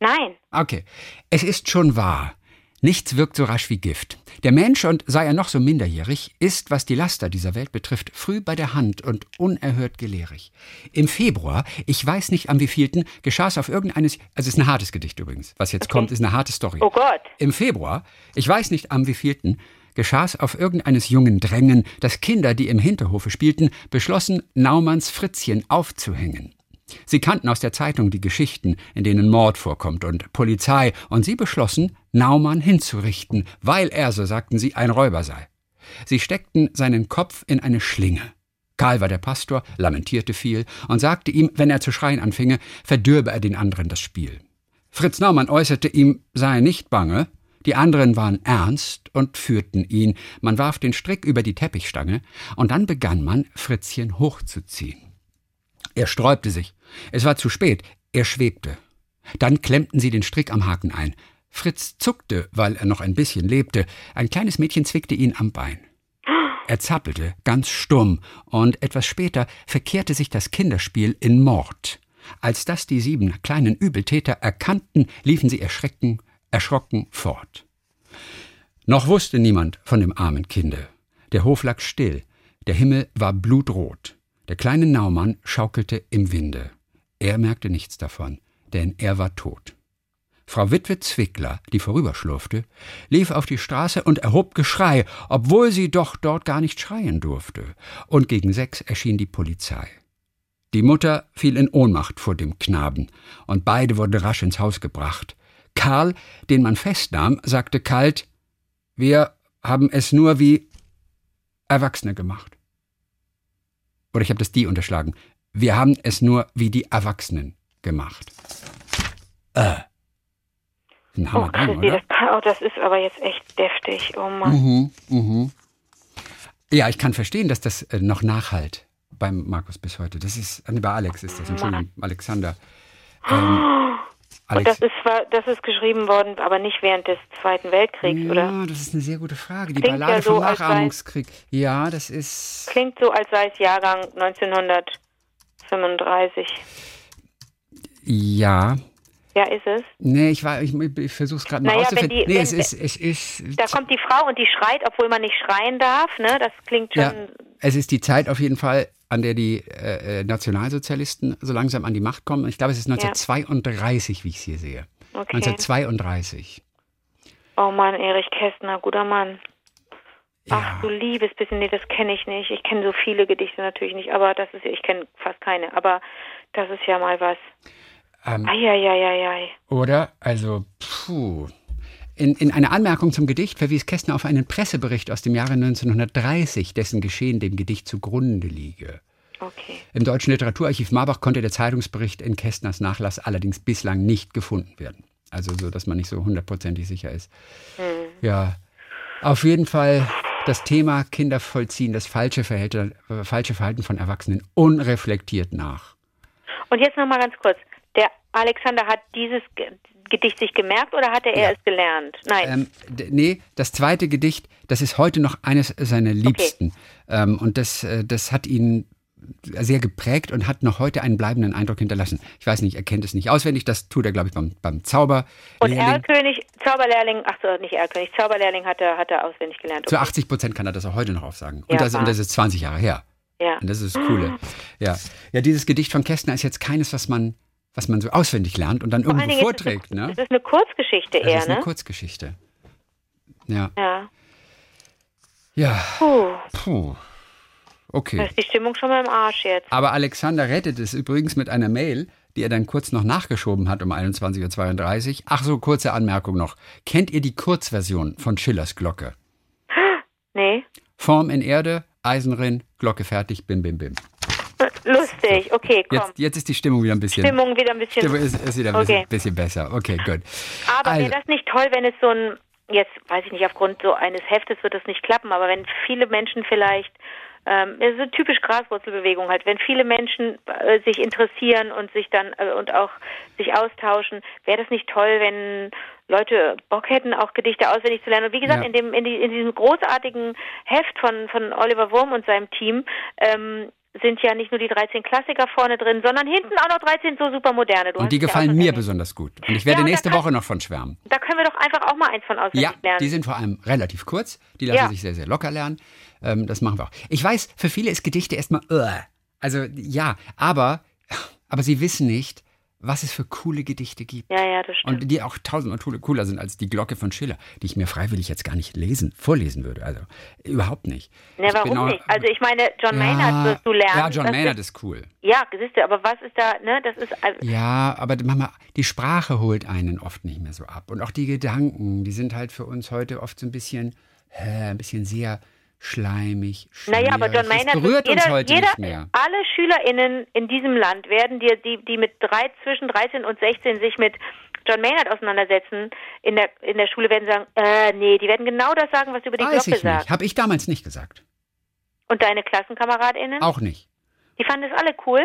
[SPEAKER 3] Nein.
[SPEAKER 2] Okay. Es ist schon wahr. Nichts wirkt so rasch wie Gift. Der Mensch, und sei er noch so minderjährig, ist, was die Laster dieser Welt betrifft, früh bei der Hand und unerhört gelehrig. Im Februar, ich weiß nicht am wievielten, geschah es auf irgendeines, also es ist ein hartes Gedicht übrigens, was jetzt kommt, ist eine harte Story.
[SPEAKER 3] Oh Gott.
[SPEAKER 2] Im Februar, ich weiß nicht am wievielten, geschah es auf irgendeines jungen Drängen, dass Kinder, die im Hinterhofe spielten, beschlossen, Naumanns Fritzchen aufzuhängen. Sie kannten aus der Zeitung die Geschichten, in denen Mord vorkommt und Polizei, und sie beschlossen, Naumann hinzurichten, weil er, so sagten sie, ein Räuber sei. Sie steckten seinen Kopf in eine Schlinge. Karl war der Pastor, lamentierte viel und sagte ihm, wenn er zu schreien anfinge, verdürbe er den anderen das Spiel. Fritz Naumann äußerte ihm, sei nicht bange, die anderen waren ernst und führten ihn. Man warf den Strick über die Teppichstange, und dann begann man, Fritzchen hochzuziehen. Er sträubte sich. Es war zu spät. Er schwebte. Dann klemmten sie den Strick am Haken ein. Fritz zuckte, weil er noch ein bisschen lebte. Ein kleines Mädchen zwickte ihn am Bein. Er zappelte, ganz stumm, und etwas später verkehrte sich das Kinderspiel in Mord. Als das die sieben kleinen Übeltäter erkannten, liefen sie erschrecken, erschrocken fort. Noch wusste niemand von dem armen Kinde. Der Hof lag still, der Himmel war blutrot. Der kleine Naumann schaukelte im Winde. Er merkte nichts davon, denn er war tot. Frau Witwe Zwickler, die vorüberschlurfte, lief auf die Straße und erhob Geschrei, obwohl sie doch dort gar nicht schreien durfte. Und gegen sechs erschien die Polizei. Die Mutter fiel in Ohnmacht vor dem Knaben, und beide wurden rasch ins Haus gebracht. Karl, den man festnahm, sagte kalt, wir haben es nur wie Erwachsene gemacht. Oder ich habe das die unterschlagen. Wir haben es nur wie die Erwachsenen gemacht. Äh. Ein
[SPEAKER 3] Oh,
[SPEAKER 2] Hammer,
[SPEAKER 3] Christi,
[SPEAKER 2] oder?
[SPEAKER 3] das, oh, das ist aber jetzt echt deftig. Oh Mann.
[SPEAKER 2] Mhm, mhm. Ja, ich kann verstehen, dass das äh, noch nachhalt beim Markus bis heute. Das ist, äh, bei Alex ist das, Entschuldigung, Alexander. Ähm,
[SPEAKER 3] Und das ist, das ist geschrieben worden, aber nicht während des Zweiten Weltkriegs, oder?
[SPEAKER 2] ja, das ist eine sehr gute Frage. Die
[SPEAKER 3] Klingt
[SPEAKER 2] Ballade
[SPEAKER 3] ja so,
[SPEAKER 2] vom Nachahmungskrieg. Ja, das ist.
[SPEAKER 3] Klingt so, als sei es Jahrgang 1935.
[SPEAKER 2] Ja.
[SPEAKER 3] Ja, ist es.
[SPEAKER 2] Nee, ich, war- ich, ich versuche es gerade mal
[SPEAKER 3] Naja, wenn
[SPEAKER 2] rauszufinden.
[SPEAKER 3] die-
[SPEAKER 2] nee, es ist. Es ist
[SPEAKER 3] Da kommt die Frau und die schreit, obwohl man nicht schreien darf, ne? Das klingt schon.
[SPEAKER 2] Ja, es ist die Zeit auf jeden Fall, an der die äh, äh, Nationalsozialisten so langsam an die Macht kommen. Ich glaube, es ist 1932, wie ich es hier sehe.
[SPEAKER 3] Okay.
[SPEAKER 2] 1932.
[SPEAKER 3] Oh Mann, Erich Kästner, guter Mann.
[SPEAKER 2] Ja.
[SPEAKER 3] Ach du liebes bisschen, nee, das kenne ich nicht. Ich kenne so viele Gedichte natürlich nicht, aber das ist, ich kenne fast keine, aber das ist ja mal was.
[SPEAKER 2] Ähm,
[SPEAKER 3] Eieieiei.
[SPEAKER 2] Oder? Also, puh. In, in einer Anmerkung zum Gedicht verwies Kästner auf einen Pressebericht aus dem Jahre 1930, dessen Geschehen dem Gedicht zugrunde liege.
[SPEAKER 3] Okay.
[SPEAKER 2] Im Deutschen Literaturarchiv Marbach konnte der Zeitungsbericht in Kästners Nachlass allerdings bislang nicht gefunden werden. Also so, dass man nicht so hundertprozentig sicher ist.
[SPEAKER 3] Hm.
[SPEAKER 2] Ja, auf jeden Fall das Thema Kinder vollziehen das falsche Verhalten, äh, falsche Verhalten von Erwachsenen unreflektiert nach.
[SPEAKER 3] Und jetzt nochmal ganz kurz. Der Alexander hat dieses Ge- Gedicht sich gemerkt oder hatte er
[SPEAKER 2] Ja.
[SPEAKER 3] es gelernt? Nein.
[SPEAKER 2] Ähm, nee, das zweite Gedicht, das ist heute noch eines seiner liebsten. Ähm, und das, äh, das hat ihn sehr geprägt und hat noch heute einen bleibenden Eindruck hinterlassen. Ich weiß nicht, er kennt es nicht auswendig, das tut er, glaube ich, beim, beim Zauber.
[SPEAKER 3] Und Erlkönig, Zauberlehrling, ach so, nicht Erlkönig, Zauberlehrling hat er, hat er auswendig gelernt.
[SPEAKER 2] Zu 80 Prozent kann er das auch heute noch aufsagen.
[SPEAKER 3] Ja,
[SPEAKER 2] und, das, und das ist 20 Jahre her.
[SPEAKER 3] Ja.
[SPEAKER 2] Und das ist das Coole. Ja. ja, dieses Gedicht von Kästner ist jetzt keines, was man, was man so auswendig lernt und dann
[SPEAKER 3] Vor
[SPEAKER 2] irgendwo vorträgt.
[SPEAKER 3] es,
[SPEAKER 2] Ne?
[SPEAKER 3] Es ist eine Kurzgeschichte
[SPEAKER 2] Das
[SPEAKER 3] eher,
[SPEAKER 2] ist eine
[SPEAKER 3] ne?
[SPEAKER 2] Kurzgeschichte. Ja.
[SPEAKER 3] Ja.
[SPEAKER 2] Ja.
[SPEAKER 3] Puh,
[SPEAKER 2] Puh.
[SPEAKER 3] da
[SPEAKER 2] Okay.
[SPEAKER 3] ist die Stimmung schon mal im Arsch jetzt.
[SPEAKER 2] Aber Alexander rettet es übrigens mit einer Mail, die er dann kurz noch nachgeschoben hat um 21.32 Uhr. Ach so, kurze Anmerkung noch. Kennt ihr die Kurzversion von Schillers Glocke?
[SPEAKER 3] Nee.
[SPEAKER 2] Form in Erde, Eisenrinn, Glocke fertig, bim, bim, bim.
[SPEAKER 3] Lustig, okay, komm.
[SPEAKER 2] Jetzt, jetzt ist die Stimmung wieder ein bisschen,
[SPEAKER 3] Stimmung wieder ein bisschen.
[SPEAKER 2] Stimmung ist, ist wieder ein bisschen,
[SPEAKER 3] Okay.
[SPEAKER 2] bisschen besser. Okay, gut.
[SPEAKER 3] Aber
[SPEAKER 2] Also-
[SPEAKER 3] wäre das nicht toll, wenn es so ein, jetzt weiß ich nicht, aufgrund so eines Heftes wird das nicht klappen, aber wenn viele Menschen vielleicht, ähm, es ist so typisch Graswurzelbewegung halt, wenn viele Menschen äh, sich interessieren und sich dann äh, und auch sich austauschen, wäre das nicht toll, wenn Leute Bock hätten, auch Gedichte auswendig zu lernen. Und wie gesagt,
[SPEAKER 2] Ja.
[SPEAKER 3] in dem in, die, in diesem großartigen Heft von von Oliver Wurm und seinem Team ähm, sind ja nicht nur die 13 Klassiker vorne drin, sondern hinten auch noch 13 so super moderne. Du
[SPEAKER 2] Und die
[SPEAKER 3] ja
[SPEAKER 2] gefallen mir besonders gut. Und ich werde
[SPEAKER 3] Ja, und
[SPEAKER 2] nächste
[SPEAKER 3] kann-
[SPEAKER 2] Woche noch von schwärmen.
[SPEAKER 3] Da können wir doch einfach auch mal eins von auswendig
[SPEAKER 2] Ja,
[SPEAKER 3] lernen.
[SPEAKER 2] die sind vor allem relativ kurz. Die lassen
[SPEAKER 3] Ja.
[SPEAKER 2] sich sehr, sehr locker lernen. Ähm, das machen wir auch. Ich weiß, für viele ist Gedichte erstmal, uh, also ja, aber, aber sie wissen nicht, was es für coole Gedichte gibt.
[SPEAKER 3] Ja, ja, das stimmt.
[SPEAKER 2] Und die auch tausendmal coole- cooler sind als die Glocke von Schiller, die ich mir freiwillig jetzt gar nicht lesen, vorlesen würde. Also überhaupt nicht.
[SPEAKER 3] ne, warum
[SPEAKER 2] auch-
[SPEAKER 3] nicht? Also ich meine, John Maynard wirst du lernen.
[SPEAKER 2] Ja, John Maynard
[SPEAKER 3] ist,
[SPEAKER 2] ist cool.
[SPEAKER 3] Ja, siehst du, aber was ist da, ne, das ist, also,
[SPEAKER 2] Ja, aber Mama, die Sprache holt einen oft nicht mehr so ab. Und auch die Gedanken, die sind halt für uns heute oft so ein bisschen, äh, ein bisschen sehr schleimig.
[SPEAKER 3] naja, aber John. Maynard,
[SPEAKER 2] das berührt
[SPEAKER 3] jeder,
[SPEAKER 2] uns heute
[SPEAKER 3] jeder,
[SPEAKER 2] nicht mehr.
[SPEAKER 3] alle SchülerInnen in diesem Land werden dir, die, die mit drei, zwischen 13 und 16 sich mit John Maynard auseinandersetzen, in der, in der Schule werden sagen, äh, nee, die werden genau das sagen, was du über die
[SPEAKER 2] Weiß
[SPEAKER 3] Glocke
[SPEAKER 2] ich
[SPEAKER 3] sagst.
[SPEAKER 2] nicht. Habe ich damals nicht gesagt.
[SPEAKER 3] Und deine KlassenkameradInnen,
[SPEAKER 2] Auch nicht.
[SPEAKER 3] die fanden das alle cool?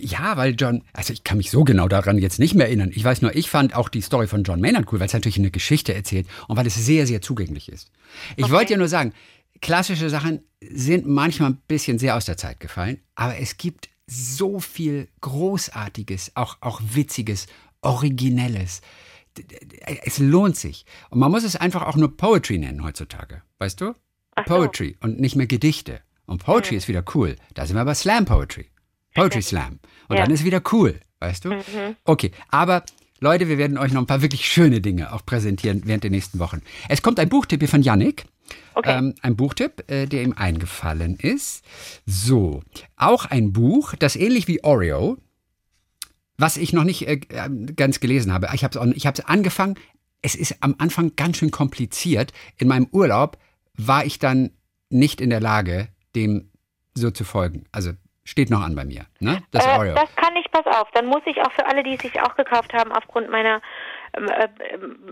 [SPEAKER 2] Ja, weil John, also ich kann mich so genau daran jetzt nicht mehr erinnern. Ich weiß nur, ich fand auch die Story von John Maynard cool, weil es natürlich eine Geschichte erzählt und weil es sehr, sehr zugänglich ist. Ich
[SPEAKER 3] Okay.
[SPEAKER 2] wollte ja nur sagen, klassische Sachen sind manchmal ein bisschen sehr aus der Zeit gefallen, aber es gibt so viel Großartiges, auch, auch Witziges, Originelles. Es lohnt sich. Und man muss es einfach auch nur Poetry nennen heutzutage. Weißt du?
[SPEAKER 3] Ach so.
[SPEAKER 2] Poetry und nicht mehr Gedichte. Und Poetry ist wieder cool. Da sind wir bei Slam Poetry. Poetry Slam. Und
[SPEAKER 3] Ja.
[SPEAKER 2] dann ist wieder cool. Weißt du? Okay, aber Leute, wir werden euch noch ein paar wirklich schöne Dinge auch präsentieren während der nächsten Wochen. Es kommt ein Buchtipp hier von Yannick.
[SPEAKER 3] Okay.
[SPEAKER 2] Ähm, ein Buchtipp, äh, der ihm eingefallen ist. So, auch ein Buch, das ähnlich wie Oreo, was ich noch nicht äh, ganz gelesen habe. Ich habe es angefangen. Es ist am Anfang ganz schön kompliziert. In meinem Urlaub war ich dann nicht in der Lage, dem so zu folgen. Also steht noch an bei mir, ne? Das
[SPEAKER 3] äh,
[SPEAKER 2] Oreo.
[SPEAKER 3] Das kann ich, pass auf. Dann muss ich auch für alle, die es sich auch gekauft haben, aufgrund meiner ähm, äh,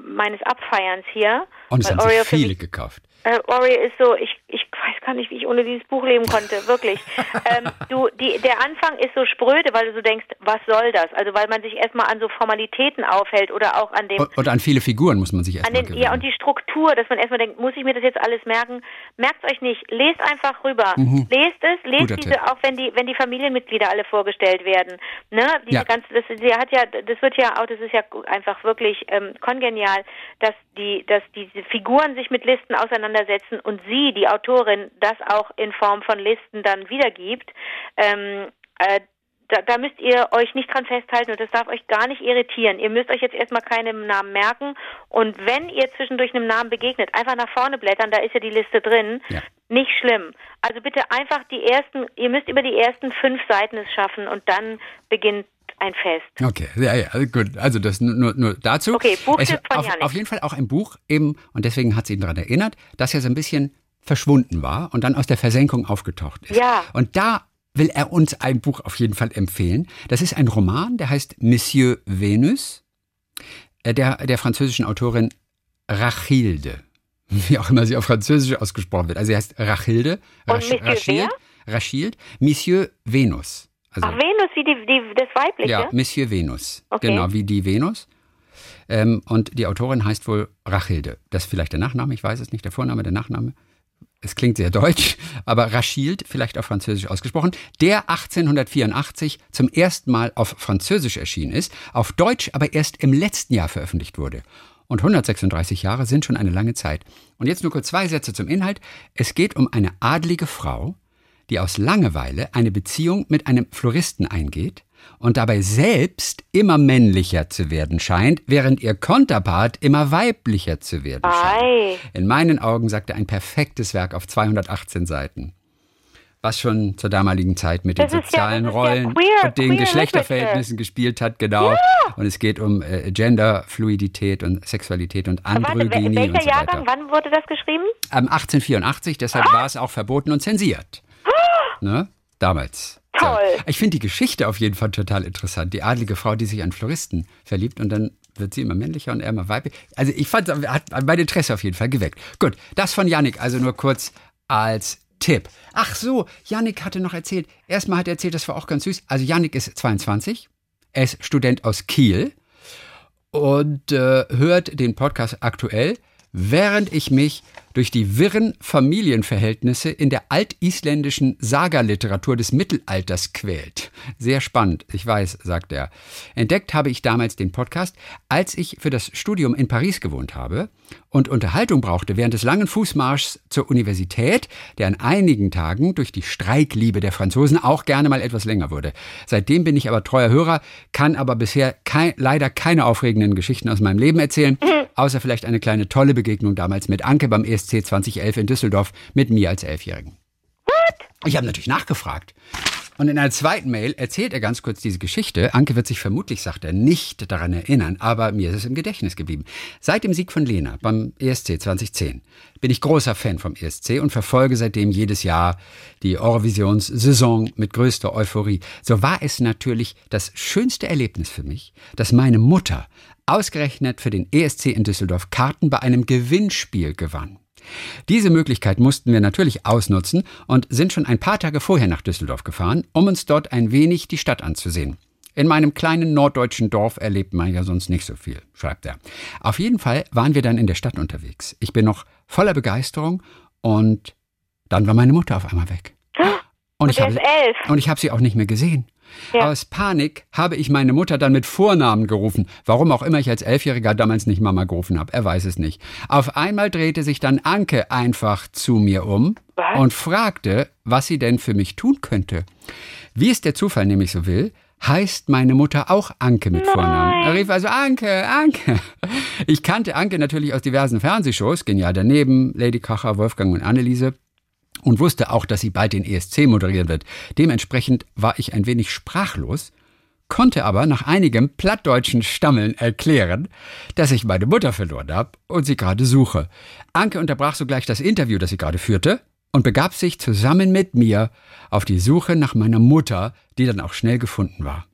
[SPEAKER 3] meines Abfeierns hier.
[SPEAKER 2] Und es haben
[SPEAKER 3] Oreo
[SPEAKER 2] viele gekauft.
[SPEAKER 3] Äh, Oreo ist so, ich, ich weiß gar nicht, wie ich ohne dieses Buch leben konnte, wirklich. ähm, du, die, der Anfang ist so spröde, weil du so denkst, was soll das? Also weil man sich erstmal an so Formalitäten aufhält oder auch an dem
[SPEAKER 2] Und, und an viele Figuren muss man sich
[SPEAKER 3] an
[SPEAKER 2] erstmal
[SPEAKER 3] den,
[SPEAKER 2] gewöhnen.
[SPEAKER 3] ja, und die Struktur, dass man erstmal denkt, muss ich mir das jetzt alles merken? Merkt euch nicht. Lest einfach rüber. Lest es, lest
[SPEAKER 2] Mhm. Guter
[SPEAKER 3] diese,
[SPEAKER 2] Tipp.
[SPEAKER 3] auch wenn die, wenn die Familienmitglieder alle vorgestellt werden. Ne? Diese
[SPEAKER 2] Ja.
[SPEAKER 3] ganze, das, sie hat ja, das wird ja auch, das ist ja einfach wirklich ähm, kongenial, dass die, dass diese Figuren sich mit Listen auseinandersetzen und sie, die Autorin, das auch in Form von Listen dann wiedergibt. Ähm, äh, da, da müsst ihr euch nicht dran festhalten und das darf euch gar nicht irritieren. Ihr müsst euch jetzt erstmal keinen Namen merken und wenn ihr zwischendurch einem Namen begegnet, einfach nach vorne blättern, da ist ja die Liste drin.
[SPEAKER 2] Ja.
[SPEAKER 3] Nicht schlimm. Also bitte einfach die ersten, ihr müsst über die ersten fünf Seiten es schaffen und dann beginnt ein Fest.
[SPEAKER 2] Okay, ja, ja, also gut. Also das nur, nur, dazu.
[SPEAKER 3] Okay, Buchtipp
[SPEAKER 2] es,
[SPEAKER 3] von
[SPEAKER 2] auf,
[SPEAKER 3] Yannick.
[SPEAKER 2] auf jeden Fall auch ein Buch eben, und deswegen hat sie ihn daran erinnert, dass er so ein bisschen verschwunden war und dann aus der Versenkung aufgetaucht ist.
[SPEAKER 3] Ja.
[SPEAKER 2] Und da will er uns ein Buch auf jeden Fall empfehlen. Das ist ein Roman, der heißt Monsieur Venus. äh, der, der französischen Autorin Rachilde. Wie auch immer sie auf Französisch ausgesprochen wird. Also sie heißt Rachilde.
[SPEAKER 3] Monsieur
[SPEAKER 2] Rachilde, Rachilde, Monsieur Venus. Also,
[SPEAKER 3] Ach, Venus, wie die, die, das Weibliche?
[SPEAKER 2] ja, Monsieur Venus.
[SPEAKER 3] Okay.
[SPEAKER 2] Genau, wie die Venus. Ähm, und die Autorin heißt wohl Rachilde. Das ist vielleicht der Nachname, ich weiß es nicht, der Vorname, der Nachname. Es klingt sehr deutsch, aber Rachilde, vielleicht auf Französisch ausgesprochen, der 1884 zum ersten Mal auf Französisch erschienen ist, auf Deutsch aber erst im letzten Jahr veröffentlicht wurde. Und 136 Jahre sind schon eine lange Zeit. Und jetzt nur kurz zwei Sätze zum Inhalt. Es geht um eine adlige Frau, die aus Langeweile eine Beziehung mit einem Floristen eingeht und dabei selbst immer männlicher zu werden scheint, während ihr Konterpart immer weiblicher zu werden scheint.
[SPEAKER 3] Ei.
[SPEAKER 2] In meinen Augen sagte ein perfektes Werk auf 218 Seiten. Was schon zur damaligen Zeit mit
[SPEAKER 3] Das
[SPEAKER 2] den
[SPEAKER 3] ja-
[SPEAKER 2] sozialen
[SPEAKER 3] ja
[SPEAKER 2] Rollen
[SPEAKER 3] queer-
[SPEAKER 2] und den Geschlechterverhältnissen gespielt hat, genau. Und es geht um äh, Genderfluidität und Sexualität und
[SPEAKER 3] Warte,
[SPEAKER 2] Androgynie und
[SPEAKER 3] welcher
[SPEAKER 2] so weiter.
[SPEAKER 3] Jahrgang, wann wurde das geschrieben?
[SPEAKER 2] Ähm, 1884, deshalb war es auch verboten und zensiert. Ne? Damals.
[SPEAKER 3] Toll.
[SPEAKER 2] So. Ich finde die Geschichte auf jeden Fall total interessant. Die adlige Frau, die sich an Floristen verliebt und dann wird sie immer männlicher und er immer weiblich. Also ich fand, hat mein Interesse auf jeden Fall geweckt. Gut, das von Yannick, also nur kurz als Tipp. Ach so, Yannick hatte noch erzählt, erstmal hat er erzählt, das war auch ganz süß. Also Yannick ist 22, er ist Student aus Kiel und äh, hört den Podcast aktuell, während ich mich durch die wirren Familienverhältnisse in der altisländischen Saga-Literatur des Mittelalters quält. Sehr spannend, ich weiß, sagt er. Entdeckt habe ich damals den Podcast, als ich für das Studium in Paris gewohnt habe und Unterhaltung brauchte während des langen Fußmarschs zur Universität, der an einigen Tagen durch die Streikliebe der Franzosen auch gerne mal etwas länger wurde. Seitdem bin ich aber treuer Hörer, kann aber bisher kei leider keine aufregenden Geschichten aus meinem Leben erzählen, außer vielleicht eine kleine tolle Begegnung damals mit Anke beim ESC 2011 in Düsseldorf mit mir als Elfjährigen. Ich habe natürlich nachgefragt. Und in einer zweiten Mail erzählt er ganz kurz diese Geschichte. Anke wird sich vermutlich, sagt er, nicht daran erinnern, aber mir ist es im Gedächtnis geblieben. Seit dem Sieg von Lena beim ESC 2010 bin ich großer Fan vom ESC und verfolge seitdem jedes Jahr die Eurovisionssaison mit größter Euphorie. So war es natürlich das schönste Erlebnis für mich, dass meine Mutter ausgerechnet für den ESC in Düsseldorf Karten bei einem Gewinnspiel gewann. Diese Möglichkeit mussten wir natürlich ausnutzen und sind schon ein paar Tage vorher nach Düsseldorf gefahren, um uns dort ein wenig die Stadt anzusehen. In meinem kleinen norddeutschen Dorf erlebt man ja sonst nicht so viel, schreibt er. Auf jeden Fall waren wir dann in der Stadt unterwegs. Ich bin noch voller Begeisterung und dann war meine Mutter auf einmal weg. Und ich
[SPEAKER 3] der
[SPEAKER 2] habe und ich habe sie auch nicht mehr gesehen.
[SPEAKER 3] Ja.
[SPEAKER 2] Aus Panik habe ich meine Mutter dann mit Vornamen gerufen. Warum auch immer ich als Elfjähriger damals nicht Mama gerufen habe, er weiß es nicht. Auf einmal drehte sich dann Anke einfach zu mir um
[SPEAKER 3] Was?
[SPEAKER 2] und fragte, was sie denn für mich tun könnte. Wie es der Zufall nämlich so will, heißt meine Mutter auch Anke mit Vornamen. Er rief also Anke, Anke. Ich kannte Anke natürlich aus diversen Fernsehshows, Genial daneben, Lady Kracher, Wolfgang und Anneliese und wusste auch, dass sie bald den ESC moderieren wird. Dementsprechend war ich ein wenig sprachlos, konnte aber nach einigem plattdeutschen Stammeln erklären, dass ich meine Mutter verloren habe und sie gerade suche. Anke unterbrach sogleich das Interview, das sie gerade führte, und begab sich zusammen mit mir auf die Suche nach meiner Mutter, die dann auch schnell gefunden war.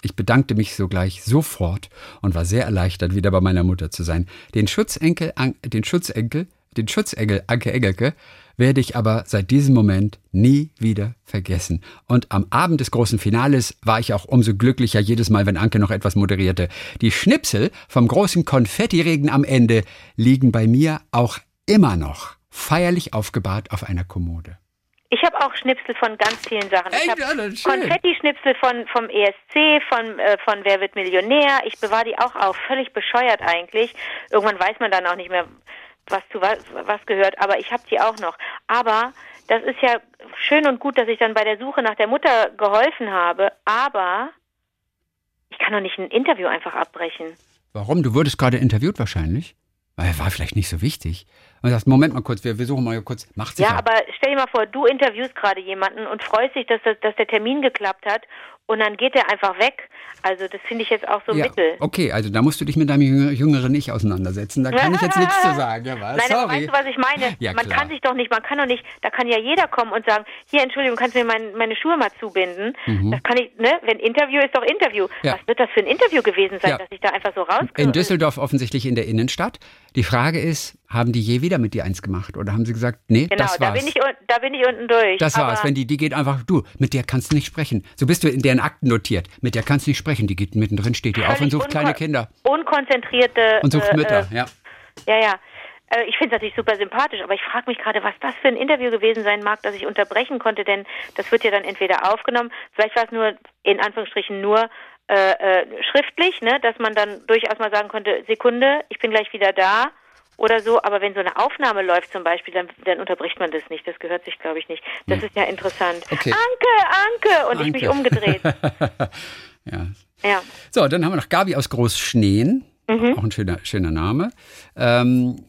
[SPEAKER 2] Ich bedankte mich sogleich sofort und war sehr erleichtert, wieder bei meiner Mutter zu sein. Den Schutzenkel, den Schutzenkel, den Schutzengel Anke Engelke werde ich aber seit diesem Moment nie wieder vergessen. Und am Abend des großen Finales war ich auch umso glücklicher jedes Mal, wenn Anke noch etwas moderierte. Die Schnipsel vom großen Konfettiregen am Ende liegen bei mir auch immer noch feierlich aufgebahrt auf einer Kommode.
[SPEAKER 3] Ich habe auch Schnipsel von ganz vielen Sachen. Ich habe. Konfetti-Schnipsel von, vom ESC, von, äh, von Wer wird Millionär. Ich bewahre die auch auf. Völlig bescheuert eigentlich. Irgendwann weiß man dann auch nicht mehr, was zu was, was gehört. Aber ich habe die auch noch. Aber das ist ja schön und gut, dass ich dann bei der Suche nach der Mutter geholfen habe. Aber ich kann doch nicht ein Interview einfach abbrechen.
[SPEAKER 2] Warum? Du wurdest gerade interviewt wahrscheinlich. Weil war vielleicht nicht so wichtig. und sagst, Moment mal kurz, wir, wir suchen mal kurz, macht sich
[SPEAKER 3] Ja, aber stell dir mal vor, du interviewst gerade jemanden und freust dich, dass, das, dass der Termin geklappt hat und dann geht er einfach weg. Also das finde ich jetzt auch so
[SPEAKER 2] ja,
[SPEAKER 3] mittel.
[SPEAKER 2] Okay, also da musst du dich mit deinem jünger- jüngeren Ich auseinandersetzen. Da kann ich jetzt nichts zu sagen. Ja, was?
[SPEAKER 3] Nein,
[SPEAKER 2] Sorry.
[SPEAKER 3] weißt du, was ich meine?
[SPEAKER 2] Ja,
[SPEAKER 3] man
[SPEAKER 2] klar.
[SPEAKER 3] kann sich doch nicht, man kann doch nicht, da kann ja jeder kommen und sagen, hier, Entschuldigung, kannst du mir mein, meine Schuhe mal zubinden? Das kann ich, ne? Wenn Interview ist doch Interview.
[SPEAKER 2] Mhm. Ja.
[SPEAKER 3] Was wird das für ein Interview gewesen sein, dass ich da einfach so raus
[SPEAKER 2] In Düsseldorf offensichtlich in der Innenstadt. Die Frage ist, haben die je wieder mit dir eins gemacht? Oder haben sie gesagt, nee,
[SPEAKER 3] Genau,
[SPEAKER 2] das
[SPEAKER 3] da
[SPEAKER 2] war's?
[SPEAKER 3] bin, ich, da bin ich unten durch.
[SPEAKER 2] das war's. Wenn die, die geht einfach, du, mit der kannst du nicht sprechen. So bist du in deren Akten notiert. Mit der kannst du nicht sprechen. Die geht mittendrin, steht die auf und sucht kleine Kinder.
[SPEAKER 3] Unkonzentrierte.
[SPEAKER 2] Und sucht
[SPEAKER 3] äh,
[SPEAKER 2] Mütter,
[SPEAKER 3] Äh,
[SPEAKER 2] ja.
[SPEAKER 3] ja, ja. Äh, Ich finde es natürlich super sympathisch, aber ich frage mich gerade, was das für ein Interview gewesen sein mag, das ich unterbrechen konnte, denn das wird ja dann entweder aufgenommen, vielleicht war es nur, in Anführungsstrichen, nur äh, äh, schriftlich, ne, dass man dann durchaus mal sagen konnte, Sekunde, ich bin gleich wieder da oder so, aber wenn so eine Aufnahme läuft zum Beispiel, dann, dann unterbricht man das nicht, das gehört sich, glaube ich, nicht. Das ist ja interessant.
[SPEAKER 2] Okay.
[SPEAKER 3] Anke, Anke! Und ich mich
[SPEAKER 2] Anke.
[SPEAKER 3] umgedreht.
[SPEAKER 2] ja.
[SPEAKER 3] Ja.
[SPEAKER 2] So, dann haben wir noch Gabi aus Großschneen.
[SPEAKER 3] Mhm.
[SPEAKER 2] Auch ein schöner, schöner Name. Ähm,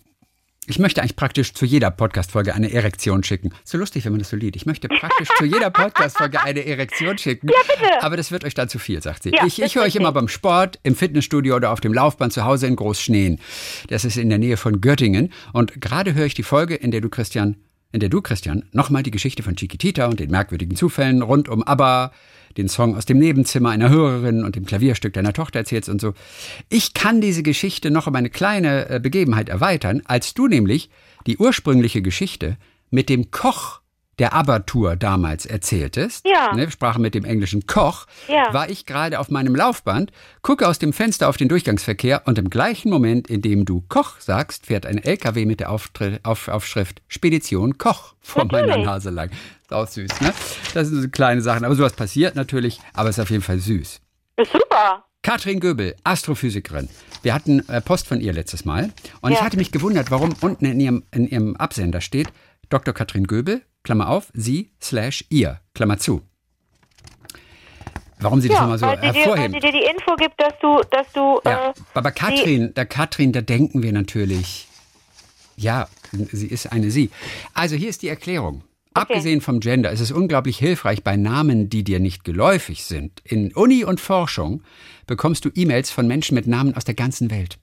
[SPEAKER 2] ich möchte eigentlich praktisch zu jeder Podcast-Folge eine Erektion schicken. So lustig, wenn man das so liest. Ich möchte praktisch zu jeder Podcast-Folge eine Erektion schicken. Ja,
[SPEAKER 3] bitte.
[SPEAKER 2] Aber das wird euch dann zu viel, sagt sie.
[SPEAKER 3] Ja,
[SPEAKER 2] ich ich höre euch immer beim Sport, im Fitnessstudio oder auf dem Laufband zu Hause in Großschneen. Das ist in der Nähe von Göttingen. Und gerade höre ich die Folge, in der du, Christian, in der du, Christian, nochmal die Geschichte von Chiquitita und den merkwürdigen Zufällen rund um ABBA, den Song aus dem Nebenzimmer einer Hörerin und dem Klavierstück deiner Tochter erzählst und so. Ich kann diese Geschichte noch um eine kleine äh, Begebenheit erweitern, als du nämlich die ursprüngliche Geschichte mit dem Koch der ABBA-Tour damals erzähltest,
[SPEAKER 3] Ja.
[SPEAKER 2] ne, wir sprachen mit dem englischen Koch,
[SPEAKER 3] Ja.
[SPEAKER 2] war ich gerade auf meinem Laufband, gucke aus dem Fenster auf den Durchgangsverkehr und im gleichen Moment, in dem du Koch sagst, fährt ein LKW mit der Auftri auf Aufschrift Spedition Koch vor meiner
[SPEAKER 3] Natürlich.
[SPEAKER 2] Nase lang. Ist auch süß, ne? Das sind so kleine Sachen. Aber sowas passiert natürlich, aber ist auf jeden Fall süß.
[SPEAKER 3] Ist super.
[SPEAKER 2] Katrin Göbel, Astrophysikerin. Wir hatten äh, Post von ihr letztes Mal. Und ich
[SPEAKER 3] Ja.
[SPEAKER 2] hatte mich gewundert, warum unten in ihrem, in ihrem Absender steht, Dr. Katrin Göbel, Klammer auf, sie slash ihr, Klammer zu. Warum sie das
[SPEAKER 3] Ja,
[SPEAKER 2] nochmal so
[SPEAKER 3] weil, dir, weil
[SPEAKER 2] hervorheben.
[SPEAKER 3] sie dir die Info gibt, dass du, dass du,
[SPEAKER 2] Ja,
[SPEAKER 3] äh,
[SPEAKER 2] aber Katrin, der Katrin, da denken wir natürlich, ja, sie ist eine sie. Also hier ist die Erklärung. Abgesehen vom Gender ist es unglaublich hilfreich bei Namen, die dir nicht geläufig sind. In Uni und Forschung bekommst du E-Mails von Menschen mit Namen aus der ganzen Welt.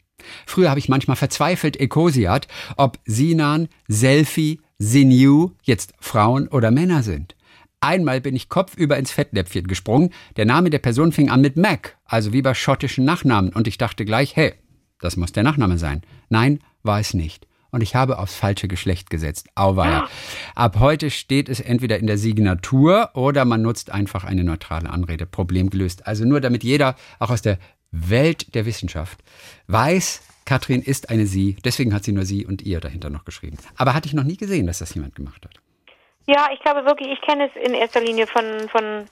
[SPEAKER 2] Früher habe ich manchmal verzweifelt ekosiat, ob Sinan, Selfie, Sinew jetzt Frauen oder Männer sind. Einmal bin ich kopfüber ins Fettnäpfchen gesprungen. Der Name der Person fing an mit Mac, also wie bei schottischen Nachnamen. Und ich dachte gleich, hey, das muss der Nachname sein. Nein, war es nicht. Und ich habe aufs falsche Geschlecht gesetzt. Auweia. Ab heute steht es entweder in der Signatur oder man nutzt einfach eine neutrale Anrede. Problem gelöst. Also nur damit jeder, auch aus der Welt der Wissenschaft, weiß, Katrin ist eine Sie. Deswegen hat sie nur Sie und ihr dahinter noch geschrieben. Aber hatte ich noch nie gesehen, dass das jemand gemacht hat.
[SPEAKER 3] ja, ich glaube wirklich, ich kenne es in erster Linie von, von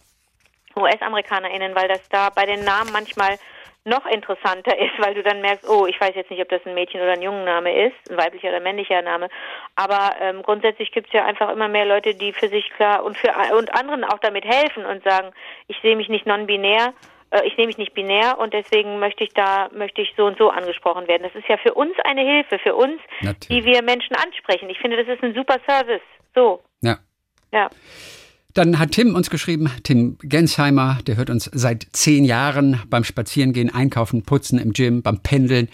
[SPEAKER 3] US-AmerikanerInnen, weil das da bei den Namen manchmal noch interessanter ist, weil du dann merkst, oh, ich weiß jetzt nicht, ob das ein Mädchen oder ein Jungenname ist, ein weiblicher oder männlicher Name, aber ähm, grundsätzlich gibt es ja einfach immer mehr Leute, die für sich klar und für und anderen auch damit helfen und sagen, ich sehe mich nicht non-binär, ich sehe mich nicht binär und deswegen möchte ich da möchte ich so und so angesprochen werden. Das ist ja für uns eine Hilfe, für uns,
[SPEAKER 2] Natürlich.
[SPEAKER 3] die wir Menschen ansprechen. Ich finde, das ist ein super Service. So,
[SPEAKER 2] Ja.
[SPEAKER 3] ja.
[SPEAKER 2] Dann hat Tim uns geschrieben, Tim Gensheimer, der hört uns seit zehn Jahren beim Spazierengehen, Einkaufen, Putzen im Gym, beim Pendeln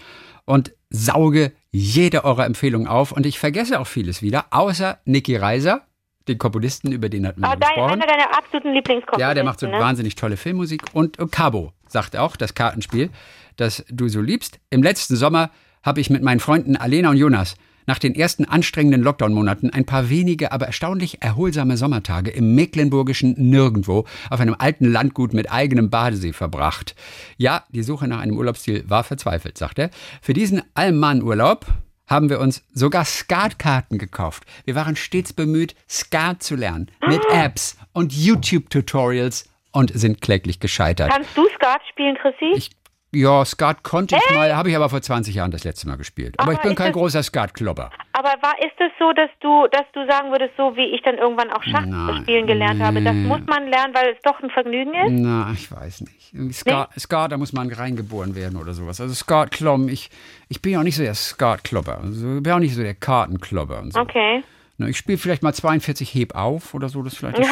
[SPEAKER 2] und sauge jede eurer Empfehlungen auf. Und ich vergesse auch vieles wieder, außer Niki Reiser, den Komponisten, über den hatten wir
[SPEAKER 3] Ah,
[SPEAKER 2] ja
[SPEAKER 3] dein,
[SPEAKER 2] gesprochen.
[SPEAKER 3] einer deiner absoluten Lieblingskomponisten.
[SPEAKER 2] Ja, der macht so
[SPEAKER 3] ne?
[SPEAKER 2] wahnsinnig tolle Filmmusik. Und Cabo sagt auch, das Kartenspiel, das du so liebst. Im letzten Sommer habe ich mit meinen Freunden Alena und Jonas nach den ersten anstrengenden Lockdown-Monaten ein paar wenige, aber erstaunlich erholsame Sommertage im mecklenburgischen Nirgendwo auf einem alten Landgut mit eigenem Badesee verbracht. Ja, die Suche nach einem Urlaubsziel war verzweifelt, sagt er. Für diesen Allmann-Urlaub haben wir uns sogar Skatkarten gekauft. Wir waren stets bemüht, Skat zu lernen. Mit Apps und YouTube-Tutorials und sind kläglich gescheitert.
[SPEAKER 3] Kannst du Skat spielen, Chrissy?
[SPEAKER 2] Ich Ja, Skat konnte ich mal, habe ich aber vor 20 Jahren das letzte Mal gespielt. Aber,
[SPEAKER 3] Aber
[SPEAKER 2] ich bin kein
[SPEAKER 3] das-
[SPEAKER 2] großer Skatklopper.
[SPEAKER 3] Aber war, ist es so, dass du, dass du sagen würdest, so wie ich dann irgendwann auch Schach
[SPEAKER 2] Nein,
[SPEAKER 3] spielen gelernt habe, das
[SPEAKER 2] nee.
[SPEAKER 3] muss man lernen, weil es doch ein Vergnügen ist?
[SPEAKER 2] Na, ich weiß nicht. Skat, Skat, da muss man reingeboren werden oder sowas. Also Skatkloppen, ich, ich bin ja auch nicht so der Skatklopper. Also, ich bin auch nicht so der Kartenklopper und so.
[SPEAKER 3] Okay.
[SPEAKER 2] Ne, Ich spiele vielleicht mal 42 Heb auf oder so, das vielleicht.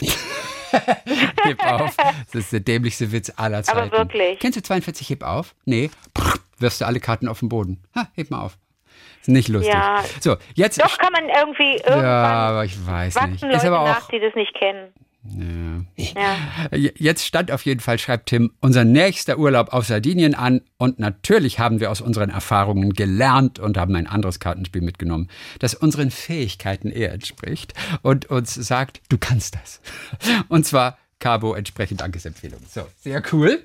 [SPEAKER 2] Heb auf. Das ist der dämlichste Witz aller Zeiten.
[SPEAKER 3] wirklich?
[SPEAKER 2] Kennst du 42 Heb auf? Nee. Prr, wirfst du alle Karten auf den Boden. Ha, heb mal auf. Ist nicht lustig.
[SPEAKER 3] Ja.
[SPEAKER 2] So, jetzt.
[SPEAKER 3] Doch kann man irgendwie
[SPEAKER 2] ja,
[SPEAKER 3] irgendwann
[SPEAKER 2] aber ich weiß nicht.
[SPEAKER 3] wachsen
[SPEAKER 2] Ist
[SPEAKER 3] Leute
[SPEAKER 2] aber auch.
[SPEAKER 3] nach, die das nicht kennen. Ja.
[SPEAKER 2] Jetzt stand auf jeden Fall, schreibt Tim, unser nächster Urlaub auf Sardinien an. Und natürlich haben wir aus unseren Erfahrungen gelernt und haben ein anderes Kartenspiel mitgenommen, das unseren Fähigkeiten eher entspricht und uns sagt, du kannst das. Und zwar Cabo entsprechend Dankesempfehlung. So, sehr cool.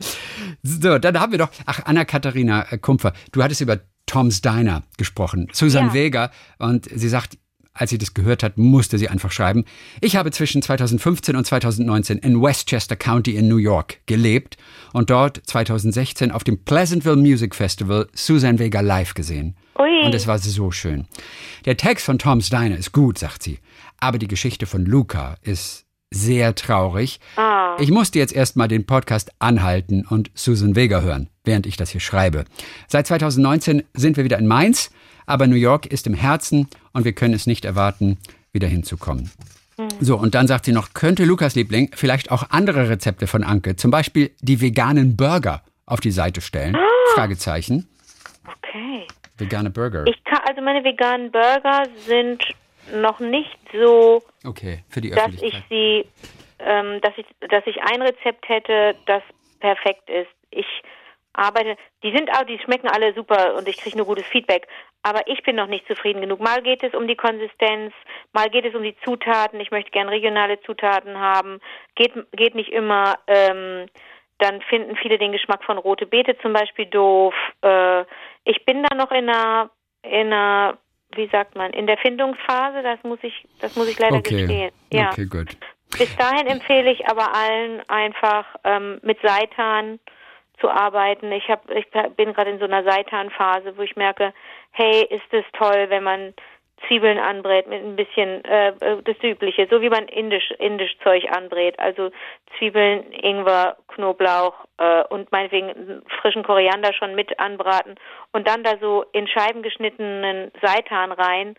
[SPEAKER 2] So, dann haben wir doch, ach, Anna-Katharina äh, Kumpfer, du hattest über Tom's Diner gesprochen, Susan
[SPEAKER 3] Ja.
[SPEAKER 2] Vega, und sie sagt, als sie das gehört hat, musste sie einfach schreiben. Ich habe zwischen 2015 und 2019 in Westchester County in New York gelebt und dort 2016 auf dem Pleasantville Music Festival Susan Vega live gesehen.
[SPEAKER 3] Ui.
[SPEAKER 2] Und es war so schön. Der Text von Tom's Diner ist gut, sagt sie, aber die Geschichte von Luca ist sehr traurig.
[SPEAKER 3] Ah.
[SPEAKER 2] Ich musste jetzt erstmal den Podcast anhalten und Susan Vega hören, während ich das hier schreibe. Seit 2019 sind wir wieder in Mainz, aber New York ist im Herzen und wir können es nicht erwarten, wieder hinzukommen. So, und dann sagt sie noch, könnte Lukas Liebling vielleicht auch andere Rezepte von Anke, zum Beispiel die veganen Burger, auf die Seite stellen? Fragezeichen.
[SPEAKER 3] Okay.
[SPEAKER 2] Vegane Burger.
[SPEAKER 3] Ich kann, also meine veganen Burger sind noch nicht so,
[SPEAKER 2] Okay, für die
[SPEAKER 3] dass ich sie, ähm, dass ich, dass ich ein Rezept hätte, das perfekt ist. Ich arbeite, die sind auch, die schmecken alle super und ich kriege nur gutes Feedback. Aber ich bin noch nicht zufrieden genug. Mal geht es um die Konsistenz, mal geht es um die Zutaten. Ich möchte gern regionale Zutaten haben. Geht, geht nicht immer. Ähm, dann finden viele den Geschmack von rote Beete zum Beispiel doof. Äh, ich bin da noch in einer, in einer, wie sagt man, in der Findungsphase. Das muss ich, das muss ich leider
[SPEAKER 2] Okay,
[SPEAKER 3] gestehen. Ja.
[SPEAKER 2] okay, gut.
[SPEAKER 3] Bis dahin empfehle ich aber allen einfach ähm, mit Seitan zu arbeiten. Ich hab, ich bin gerade in so einer Seitan-Phase, wo ich merke, hey, ist es toll, wenn man Zwiebeln anbrät mit ein bisschen äh, äh, das Übliche, so wie man indisch indisch Zeug anbrät, also Zwiebeln, Ingwer, Knoblauch äh, und meinetwegen einen frischen Koriander schon mit anbraten und dann da so in Scheiben geschnittenen Seitan rein.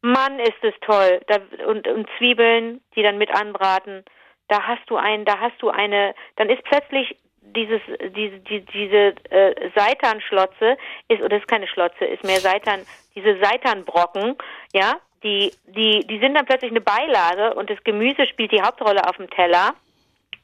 [SPEAKER 3] Mann, ist es toll. Da, und, und Zwiebeln, die dann mit anbraten. Da hast du ein, da hast du eine, dann ist plötzlich dieses, diese, die, diese äh, Seitanschlotze ist, oder ist keine Schlotze, ist mehr Seitan, diese Seitanbrocken, ja, die, die, die sind dann plötzlich eine Beilage und das Gemüse spielt die Hauptrolle auf dem Teller.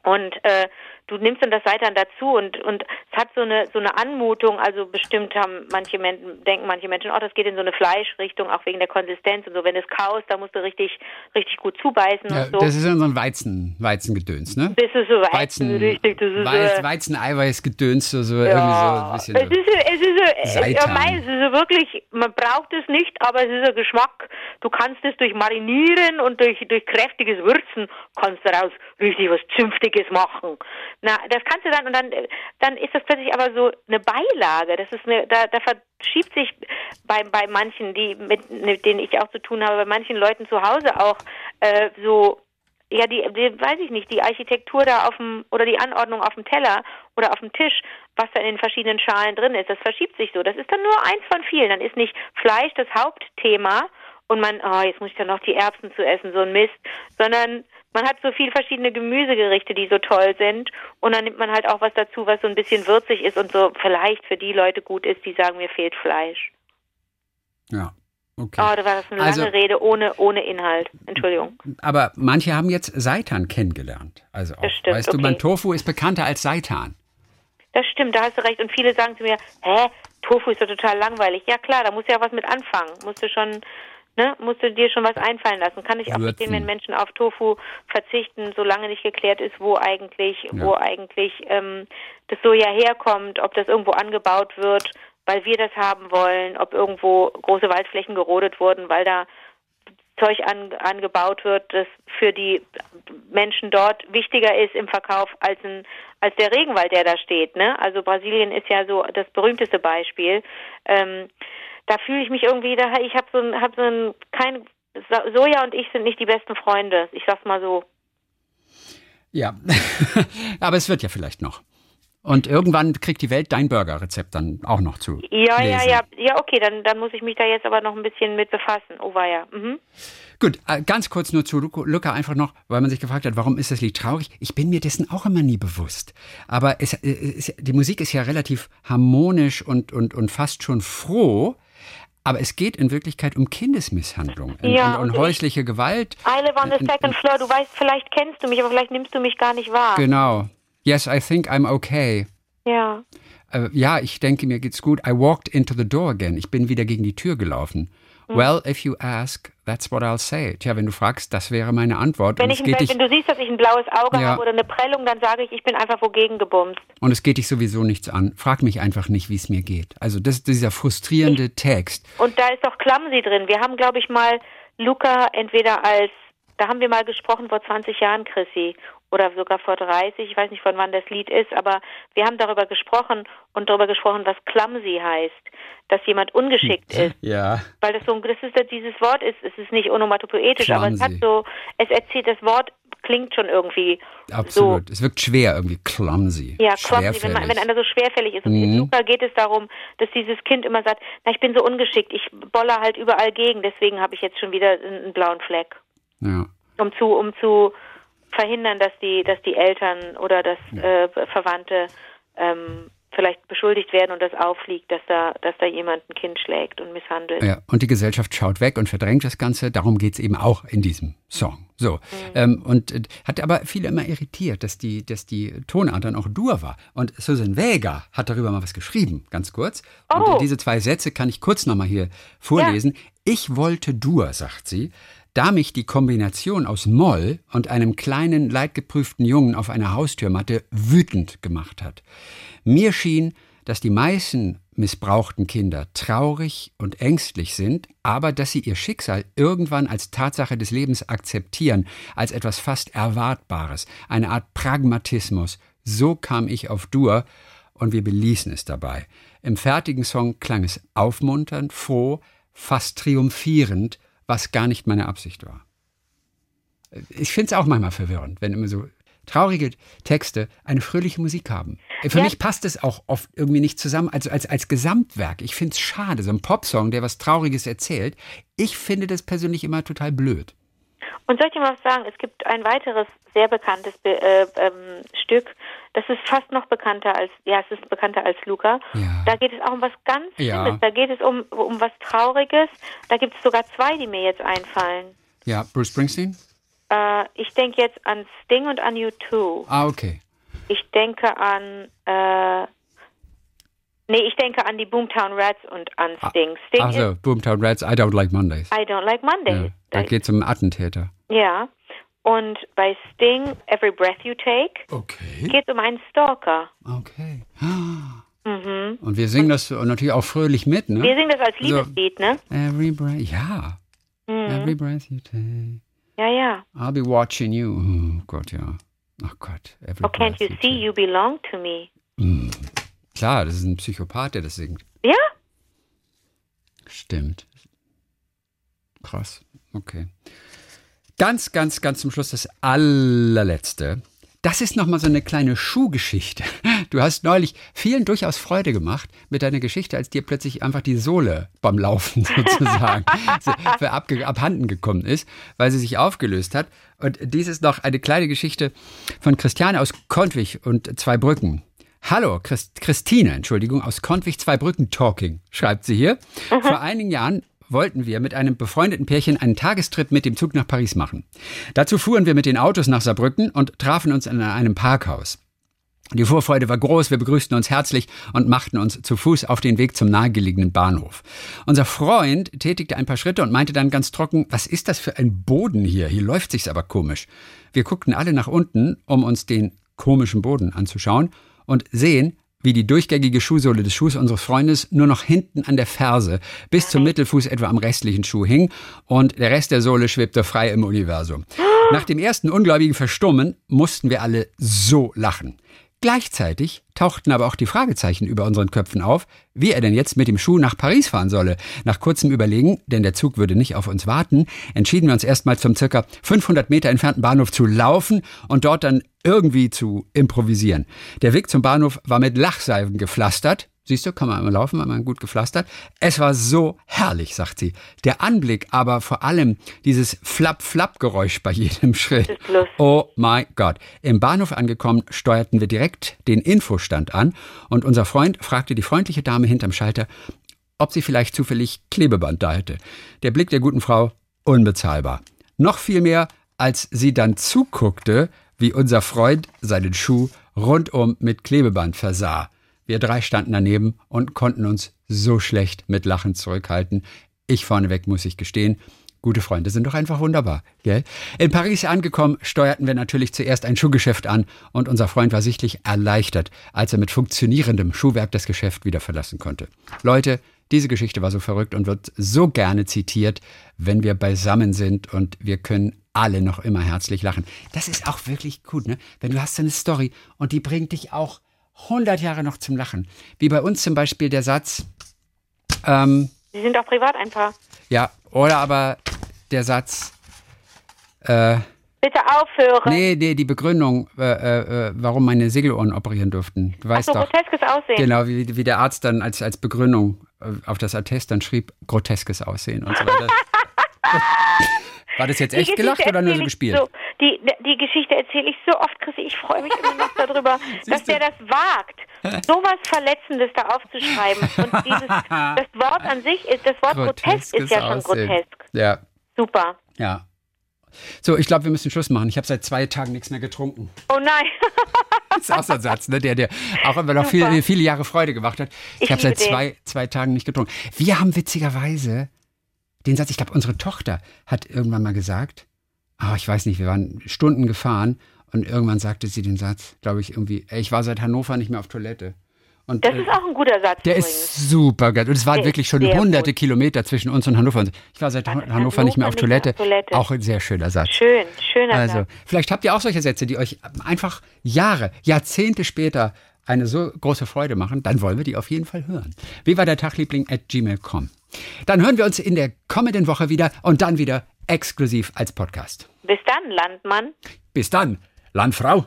[SPEAKER 3] Und äh, du nimmst dann das Seitan dazu und und es hat so eine so eine Anmutung, also bestimmt haben manche Menschen denken manche Menschen, oh, das geht in so eine Fleischrichtung, auch wegen der Konsistenz und so. Wenn es kaust, da musst du richtig richtig gut zubeißen
[SPEAKER 2] Ja,
[SPEAKER 3] und so.
[SPEAKER 2] das ist ja so ein Weizen, Weizengedöns, ne?
[SPEAKER 3] Bis es so weit
[SPEAKER 2] Weizen,
[SPEAKER 3] richtig, das ist äh,
[SPEAKER 2] Weizen-Eiweiß-Gedöns, so, so irgendwie so ein bisschen.
[SPEAKER 3] es
[SPEAKER 2] So.
[SPEAKER 3] ist, es ist, so- ja,
[SPEAKER 2] Seitan.
[SPEAKER 3] mei, es ist so wirklich, man braucht es nicht, aber es ist ein Geschmack. Du kannst es durch Marinieren und durch, durch kräftiges Würzen, kannst daraus richtig was Zünftiges machen. Na, das kannst du dann, und dann, dann ist das plötzlich aber so eine Beilage. Das ist eine, da, da verschiebt sich bei, bei manchen, die, mit, mit denen ich auch zu tun habe, bei manchen Leuten zu Hause auch, äh, so, ja, die, die, weiß ich nicht, die Architektur da auf dem, oder die Anordnung auf dem Teller oder auf dem Tisch, was da in den verschiedenen Schalen drin ist, das verschiebt sich so. Das ist dann nur eins von vielen. Dann ist nicht Fleisch das Hauptthema und man, oh, jetzt muss ich dann noch die Erbsen zu essen, so ein Mist, sondern man hat so viel verschiedene Gemüsegerichte, die so toll sind und dann nimmt man halt auch was dazu, was so ein bisschen würzig ist und so vielleicht für die Leute gut ist, die sagen, mir fehlt Fleisch.
[SPEAKER 2] Ja, okay.
[SPEAKER 3] Oh, da war das eine
[SPEAKER 2] Also-
[SPEAKER 3] lange Rede ohne, ohne Inhalt. Entschuldigung.
[SPEAKER 2] Aber manche haben jetzt Seitan kennengelernt. Also auch,
[SPEAKER 3] Das stimmt,
[SPEAKER 2] weißt du,
[SPEAKER 3] okay.
[SPEAKER 2] mein Tofu ist bekannter als Seitan.
[SPEAKER 3] Das stimmt, da hast du recht. Und viele sagen zu mir, hä, Tofu ist doch total langweilig. Ja klar, da musst du ja was mit anfangen. Musst du schon, ne, musst du dir schon was einfallen lassen. Kann ich auch verstehen, wenn Menschen auf Tofu verzichten, solange nicht geklärt ist, wo eigentlich, wo eigentlich ähm, das Soja herkommt, ob das irgendwo angebaut wird, weil wir das haben wollen, ob irgendwo große Waldflächen gerodet wurden, weil da Zeug an, angebaut wird, das für die Menschen dort wichtiger ist im Verkauf als ein als der Regenwald, der da steht. Ne? Also Brasilien ist ja so das berühmteste Beispiel. Ähm, da fühle ich mich irgendwie, da ich habe so ein, hab so ein kein Soja und ich sind nicht die besten Freunde. Ich sag's mal so.
[SPEAKER 2] Ja, aber es wird ja vielleicht noch. Und irgendwann kriegt die Welt dein Burger-Rezept dann auch noch zu.
[SPEAKER 3] Ja,
[SPEAKER 2] lesen.
[SPEAKER 3] ja, ja. Ja, okay, dann, dann muss ich mich da jetzt aber noch ein bisschen mit befassen. Oh, war ja. Mhm.
[SPEAKER 2] Gut, äh, ganz kurz nur zu Luca einfach noch, weil man sich gefragt hat, warum ist das Lied traurig? Ich bin mir dessen auch immer nie bewusst. Aber es, äh, es, die Musik ist ja relativ harmonisch und, und, und fast schon froh. Aber es geht in Wirklichkeit um Kindesmisshandlung
[SPEAKER 3] Ja,
[SPEAKER 2] und, und, häusliche Gewalt.
[SPEAKER 3] I live on the second floor. Du weißt, vielleicht kennst du mich, aber vielleicht nimmst du mich gar nicht wahr.
[SPEAKER 2] Genau. Yes, I think I'm okay.
[SPEAKER 3] Ja.
[SPEAKER 2] Äh, ja, ich denke, mir geht's gut. I walked into the door again. Ich bin wieder gegen die Tür gelaufen.
[SPEAKER 3] Hm.
[SPEAKER 2] Well, if you ask, that's what I'll say. Tja, wenn du fragst, das wäre meine Antwort.
[SPEAKER 3] Wenn, ich
[SPEAKER 2] geht dich,
[SPEAKER 3] wenn du siehst, dass ich ein blaues Auge
[SPEAKER 2] Ja.
[SPEAKER 3] habe oder eine Prellung, dann sage ich, ich bin einfach wogegen gebumst.
[SPEAKER 2] und es geht dich sowieso nichts an. Frag mich einfach nicht, wie es mir geht. Also das ist dieser frustrierende Text.
[SPEAKER 3] Und da ist doch Clumsy drin. Wir haben, glaube ich, mal Luca entweder als, da haben wir mal gesprochen vor 20 Jahren, Chrissy, oder sogar vor 30, ich weiß nicht, von wann das Lied ist, aber wir haben darüber gesprochen und darüber gesprochen, was Clumsy heißt, dass jemand ungeschickt ist.
[SPEAKER 2] Ja.
[SPEAKER 3] Weil das so, das ist dieses Wort ist, es ist nicht onomatopoetisch, aber es hat
[SPEAKER 2] Clumsy.
[SPEAKER 3] so, es erzählt, das Wort klingt schon irgendwie
[SPEAKER 2] Absolut. Es wirkt schwer, irgendwie clumsy.
[SPEAKER 3] Ja, clumsy, wenn, man, wenn einer so schwerfällig ist. Und in
[SPEAKER 2] Mhm.
[SPEAKER 3] Luca geht es darum, dass dieses Kind immer sagt, na, ich bin so ungeschickt, ich boller halt überall gegen, deswegen habe ich jetzt schon wieder einen einen blauen Fleck.
[SPEAKER 2] ja.
[SPEAKER 3] Um zu, um zu verhindern, dass die, dass die Eltern oder dass äh, Verwandte ähm, vielleicht beschuldigt werden und das auffliegt, dass da, dass da jemand ein Kind schlägt und misshandelt.
[SPEAKER 2] Ja, und die Gesellschaft schaut weg und verdrängt das Ganze. Darum geht's eben auch in diesem Song. So. Ähm, und äh, hat aber viele immer irritiert, dass die, dass die Tonart dann auch Dur war. Und Susan Vega hat darüber mal was geschrieben, ganz kurz. Und
[SPEAKER 3] Oh.
[SPEAKER 2] äh, diese zwei Sätze kann ich kurz nochmal hier vorlesen. Ich wollte Dur, sagt sie, da mich die Kombination aus Moll und einem kleinen, leidgeprüften Jungen auf einer Haustürmatte wütend gemacht hat. Mir schien, dass die meisten missbrauchten Kinder traurig und ängstlich sind, aber dass sie ihr Schicksal irgendwann als Tatsache des Lebens akzeptieren, als etwas fast Erwartbares, eine Art Pragmatismus. So kam ich auf Dur und wir beließen es dabei. Im fertigen Song klang es aufmunternd, froh, fast triumphierend, was gar nicht meine Absicht war. Ich finde es auch manchmal verwirrend, wenn immer so traurige Texte eine fröhliche Musik haben. Für
[SPEAKER 3] Ja.
[SPEAKER 2] mich passt es auch oft irgendwie nicht zusammen, also als, als Gesamtwerk. Ich finde es schade, so ein Popsong, der was Trauriges erzählt. Ich finde das persönlich immer total blöd.
[SPEAKER 3] Und soll ich dir mal was sagen? Es gibt ein weiteres sehr bekanntes Be äh, ähm, Stück, das ist fast noch bekannter als, ja, es ist bekannter als Luca.
[SPEAKER 2] Ja.
[SPEAKER 3] Da geht es auch um was ganz
[SPEAKER 2] Ja.
[SPEAKER 3] Schlimmes. Da geht es um, um was Trauriges. Da gibt es sogar zwei, die mir jetzt einfallen.
[SPEAKER 2] Ja, Bruce Springsteen?
[SPEAKER 3] Äh, ich denke jetzt an Sting und an U2.
[SPEAKER 2] Ah, okay.
[SPEAKER 3] Ich denke an, äh, nee, ich denke an die Boomtown Rats und an Sting. Sting
[SPEAKER 2] Also, Boomtown Rats, I don't like Mondays.
[SPEAKER 3] I Don't Like Mondays.
[SPEAKER 2] Ja, da geht es um Attentäter.
[SPEAKER 3] ja. Und bei Sting, Every Breath You Take,
[SPEAKER 2] Okay.
[SPEAKER 3] geht es um einen Stalker.
[SPEAKER 2] Okay. Und wir singen das natürlich auch fröhlich mit, ne?
[SPEAKER 3] Mhm. Wir singen das als
[SPEAKER 2] Also-
[SPEAKER 3] Liebeslied, ne?
[SPEAKER 2] Every breath, ja.
[SPEAKER 3] Mhm.
[SPEAKER 2] Every breath you take.
[SPEAKER 3] Ja, ja.
[SPEAKER 2] I'll be watching you. Oh Gott, ja. Ach Gott. Every
[SPEAKER 3] Oh, can't
[SPEAKER 2] breath
[SPEAKER 3] you see
[SPEAKER 2] take.
[SPEAKER 3] you belong to me?
[SPEAKER 2] Klar, das ist ein Psychopath, der das singt.
[SPEAKER 3] Ja?
[SPEAKER 2] Stimmt. Krass. Okay. Ganz, ganz, ganz zum Schluss das allerletzte. Das ist nochmal so eine kleine Schuhgeschichte. Du hast neulich vielen durchaus Freude gemacht mit deiner Geschichte, als dir plötzlich einfach die Sohle beim Laufen sozusagen so für abge abhanden gekommen ist, weil sie sich aufgelöst hat. Und dies ist noch eine kleine Geschichte von Christiane aus Kontwig und Zweibrücken. Hallo, Christ Christine, Entschuldigung, aus Kontwig Zweibrücken Talking, schreibt sie hier. Vor einigen Jahren wollten wir mit einem befreundeten Pärchen einen Tagestrip mit dem Zug nach Paris machen. Dazu fuhren wir mit den Autos nach Saarbrücken und trafen uns in einem Parkhaus. Die Vorfreude war groß, wir begrüßten uns herzlich und machten uns zu Fuß auf den Weg zum nahegelegenen Bahnhof. Unser Freund tätigte ein paar Schritte und meinte dann ganz trocken, was ist das für ein Boden hier? Hier läuft sich's aber komisch. Wir guckten alle nach unten, um uns den komischen Boden anzuschauen und sehen, wie die durchgängige Schuhsohle des Schuhs unseres Freundes nur noch hinten an der Ferse bis zum Mittelfuß etwa am restlichen Schuh hing und der Rest der Sohle schwebte frei im Universum. Nach dem ersten ungläubigen Verstummen mussten wir alle so lachen. Gleichzeitig tauchten aber auch die Fragezeichen über unseren Köpfen auf, wie er denn jetzt mit dem Schuh nach Paris fahren solle. Nach kurzem Überlegen, denn der Zug würde nicht auf uns warten, entschieden wir uns erstmal zum circa 500 Meter entfernten Bahnhof zu laufen und dort dann irgendwie zu improvisieren. Der Weg zum Bahnhof war mit Lachsalven gepflastert, Siehst du, kann man immer laufen, wenn man gut gepflastert. Es war so herrlich, sagt sie. Der Anblick, aber vor allem dieses Flapp-Flapp-Geräusch bei jedem Schritt. Oh mein Gott. Im Bahnhof angekommen, steuerten wir direkt den Infostand an und unser Freund fragte die freundliche Dame hinterm Schalter, ob sie vielleicht zufällig Klebeband da hätte. Der Blick der guten Frau unbezahlbar. Noch viel mehr, als sie dann zuguckte, wie unser Freund seinen Schuh rundum mit Klebeband versah. Wir drei standen daneben und konnten uns so schlecht mit Lachen zurückhalten. Ich vorneweg muss ich gestehen, Gute Freunde sind doch einfach wunderbar, gell? In Paris angekommen, steuerten wir natürlich zuerst ein Schuhgeschäft an und unser Freund war sichtlich erleichtert, als er mit funktionierendem Schuhwerk das Geschäft wieder verlassen konnte. Leute, diese Geschichte war so verrückt und wird so gerne zitiert, wenn wir beisammen sind und wir können alle noch immer herzlich lachen. Das ist auch wirklich gut, ne? Wenn du hast eine Story und die bringt dich auch 100 Jahre noch zum Lachen. Wie bei uns zum Beispiel der Satz.
[SPEAKER 3] Ähm, Sie sind auch privat ein Paar.
[SPEAKER 2] Ja, oder aber der Satz. Äh,
[SPEAKER 3] Bitte aufhören.
[SPEAKER 2] Nee, nee, die Begründung, äh, äh, warum meine Segelohren operieren durften. Du weißt Ach so, doch.
[SPEAKER 3] groteskes Aussehen.
[SPEAKER 2] Genau, wie, wie der Arzt dann als, als Begründung äh, auf das Attest dann schrieb, groteskes Aussehen und so weiter. War das jetzt echt gelacht oder nur so gespielt? So,
[SPEAKER 3] die, die Geschichte erzähle ich so oft, Chrissy. Ich freue mich immer noch darüber, dass der das wagt, sowas Verletzendes da aufzuschreiben. Und dieses, das Wort an sich ist, das Wort grotesk ist ja schon Aussehen. grotesk.
[SPEAKER 2] Ja.
[SPEAKER 3] Super.
[SPEAKER 2] Ja. So, ich glaube, wir müssen Schluss machen. Ich habe seit zwei Tagen nichts mehr getrunken.
[SPEAKER 3] Oh nein.
[SPEAKER 2] das ist auch so ein Satz, ne? der, der auch immer noch viele, viele Jahre Freude gemacht hat. Ich, ich habe seit zwei, zwei Tagen nicht getrunken. Wir haben witzigerweise den Satz, ich glaube, unsere Tochter hat irgendwann mal gesagt, oh, ich weiß nicht, wir waren Stunden gefahren und irgendwann sagte sie den Satz, glaube ich, irgendwie, ey, ich war seit Hannover nicht mehr auf Toilette.
[SPEAKER 3] Und, das äh, ist auch ein guter Satz.
[SPEAKER 2] Der übrigens. ist super geil. Und es waren wirklich schon hunderte gut. Kilometer zwischen uns und Hannover. Ich war seit Hannover, Hannover, nicht mehr auf Toilette. auf Toilette. Auch ein sehr schöner Satz.
[SPEAKER 3] Schön, schöner
[SPEAKER 2] also,
[SPEAKER 3] Satz.
[SPEAKER 2] Vielleicht habt ihr auch solche Sätze, die euch einfach Jahre, Jahrzehnte später eine so große Freude machen. Dann wollen wir die auf jeden Fall hören. Wie war der Tagliebling at gmail.com? Dann hören wir uns in der kommenden Woche wieder und dann wieder exklusiv als Podcast.
[SPEAKER 3] Bis dann, Landmann.
[SPEAKER 2] Bis dann, Landfrau.